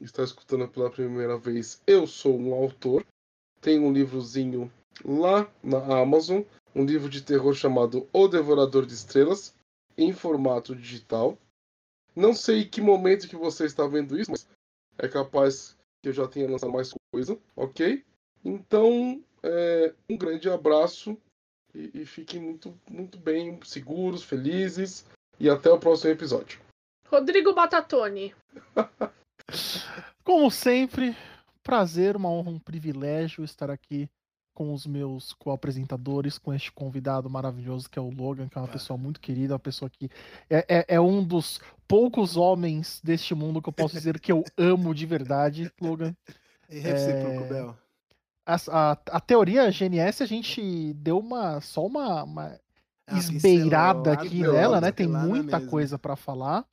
está escutando pela primeira vez, eu sou um autor. Tenho um livrozinho lá na Amazon, um livro de terror chamado O Devorador de Estrelas, em formato digital. Não sei que momento que você está vendo isso, mas é capaz que eu já tenha lançado mais coisa, ok? Então, é, um grande abraço e, e fiquem muito, muito bem, seguros, felizes. E até o próximo episódio.
Rodrigo Batatoni. (laughs)
Como sempre, prazer, uma honra, um privilégio estar aqui com os meus co-apresentadores, com este convidado maravilhoso que é o Logan, que é uma é. pessoa muito querida, uma pessoa que é, é, é, um dos poucos homens deste mundo que eu posso dizer que eu amo de verdade, Logan. (laughs)
É recíproco, é... Bel
a, a, a, teoria GNS a gente deu uma só uma, uma ah, esbeirada aqui nela, né? Tem muita coisa para falar.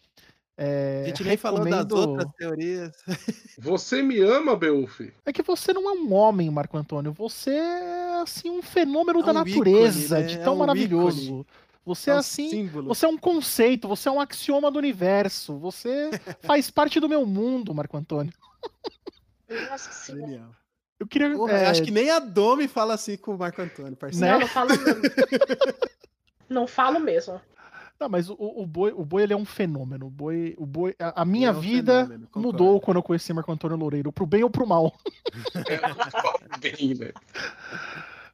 É,
a gente nem recomendo... falou das outras teorias. (laughs)
Você me ama, Beuf?
É que você não é um homem, Marco Antônio. Você é assim um fenômeno é um da natureza, ícone, né? de tão é um maravilhoso. Ícone. Você é, é um assim, símbolo. você é um conceito, você é um axioma do universo. Você (laughs) faz parte do meu mundo, Marco Antônio.
Nossa senhora.
Eu queria.
Porra, é... Acho que nem a Domi fala assim com o Marco Antônio,
parceiro. Não, não falo mesmo. não falo mesmo.
Não, mas o, o boi, o boi ele é um fenômeno. O boi, o boi, a, a minha é um vida fenômeno, mudou quando eu conheci Marco Antônio Loureiro, pro bem ou pro mal. bem, (laughs) né?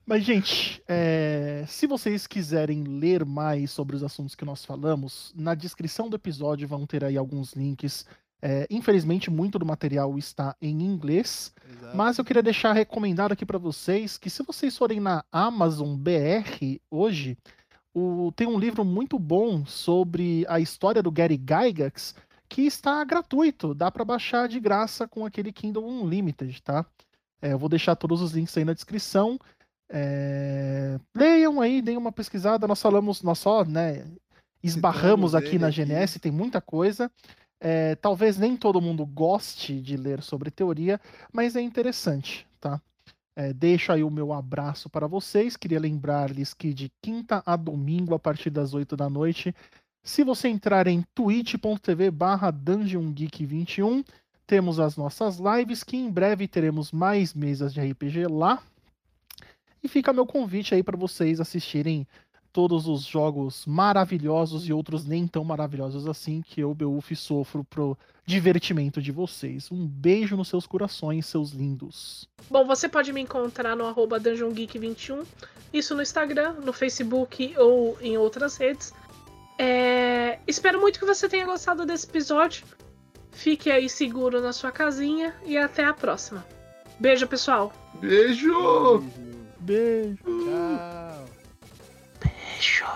Mas, gente, é, se vocês quiserem ler mais sobre os assuntos que nós falamos, na descrição do episódio vão ter aí alguns links é, infelizmente, muito do material está em inglês, Exato. mas eu queria deixar recomendado aqui para vocês que se vocês forem na Amazon BR hoje, o, tem um livro muito bom sobre a história do Gary Gygax que está gratuito, dá para baixar de graça com aquele Kindle Unlimited, tá? É, eu vou deixar todos os links aí na descrição. É... Leiam aí, deem uma pesquisada. Nós falamos, nós só, né, esbarramos aqui na GNS, aqui. tem muita coisa. É, talvez nem todo mundo goste de ler sobre teoria, mas é interessante, tá? É, deixo aí o meu abraço para vocês. Queria lembrar-lhes que de quinta a domingo, a partir das 8 da noite, se você entrar em twitch.tv barra DungeonGeek21, temos as nossas lives, que em breve teremos mais mesas de RPG lá. E fica meu convite aí para vocês assistirem todos os jogos maravilhosos e outros nem tão maravilhosos assim que eu, Beuf, sofro pro divertimento de vocês. Um beijo nos seus corações, seus lindos.
Bom, você pode me encontrar no arroba DungeonGeek21, isso no Instagram, no Facebook ou em outras redes. É... Espero muito que você tenha gostado desse episódio. Fique aí seguro na sua casinha e até a próxima. Beijo, pessoal.
Beijo!
Beijo.
Tchau.
你说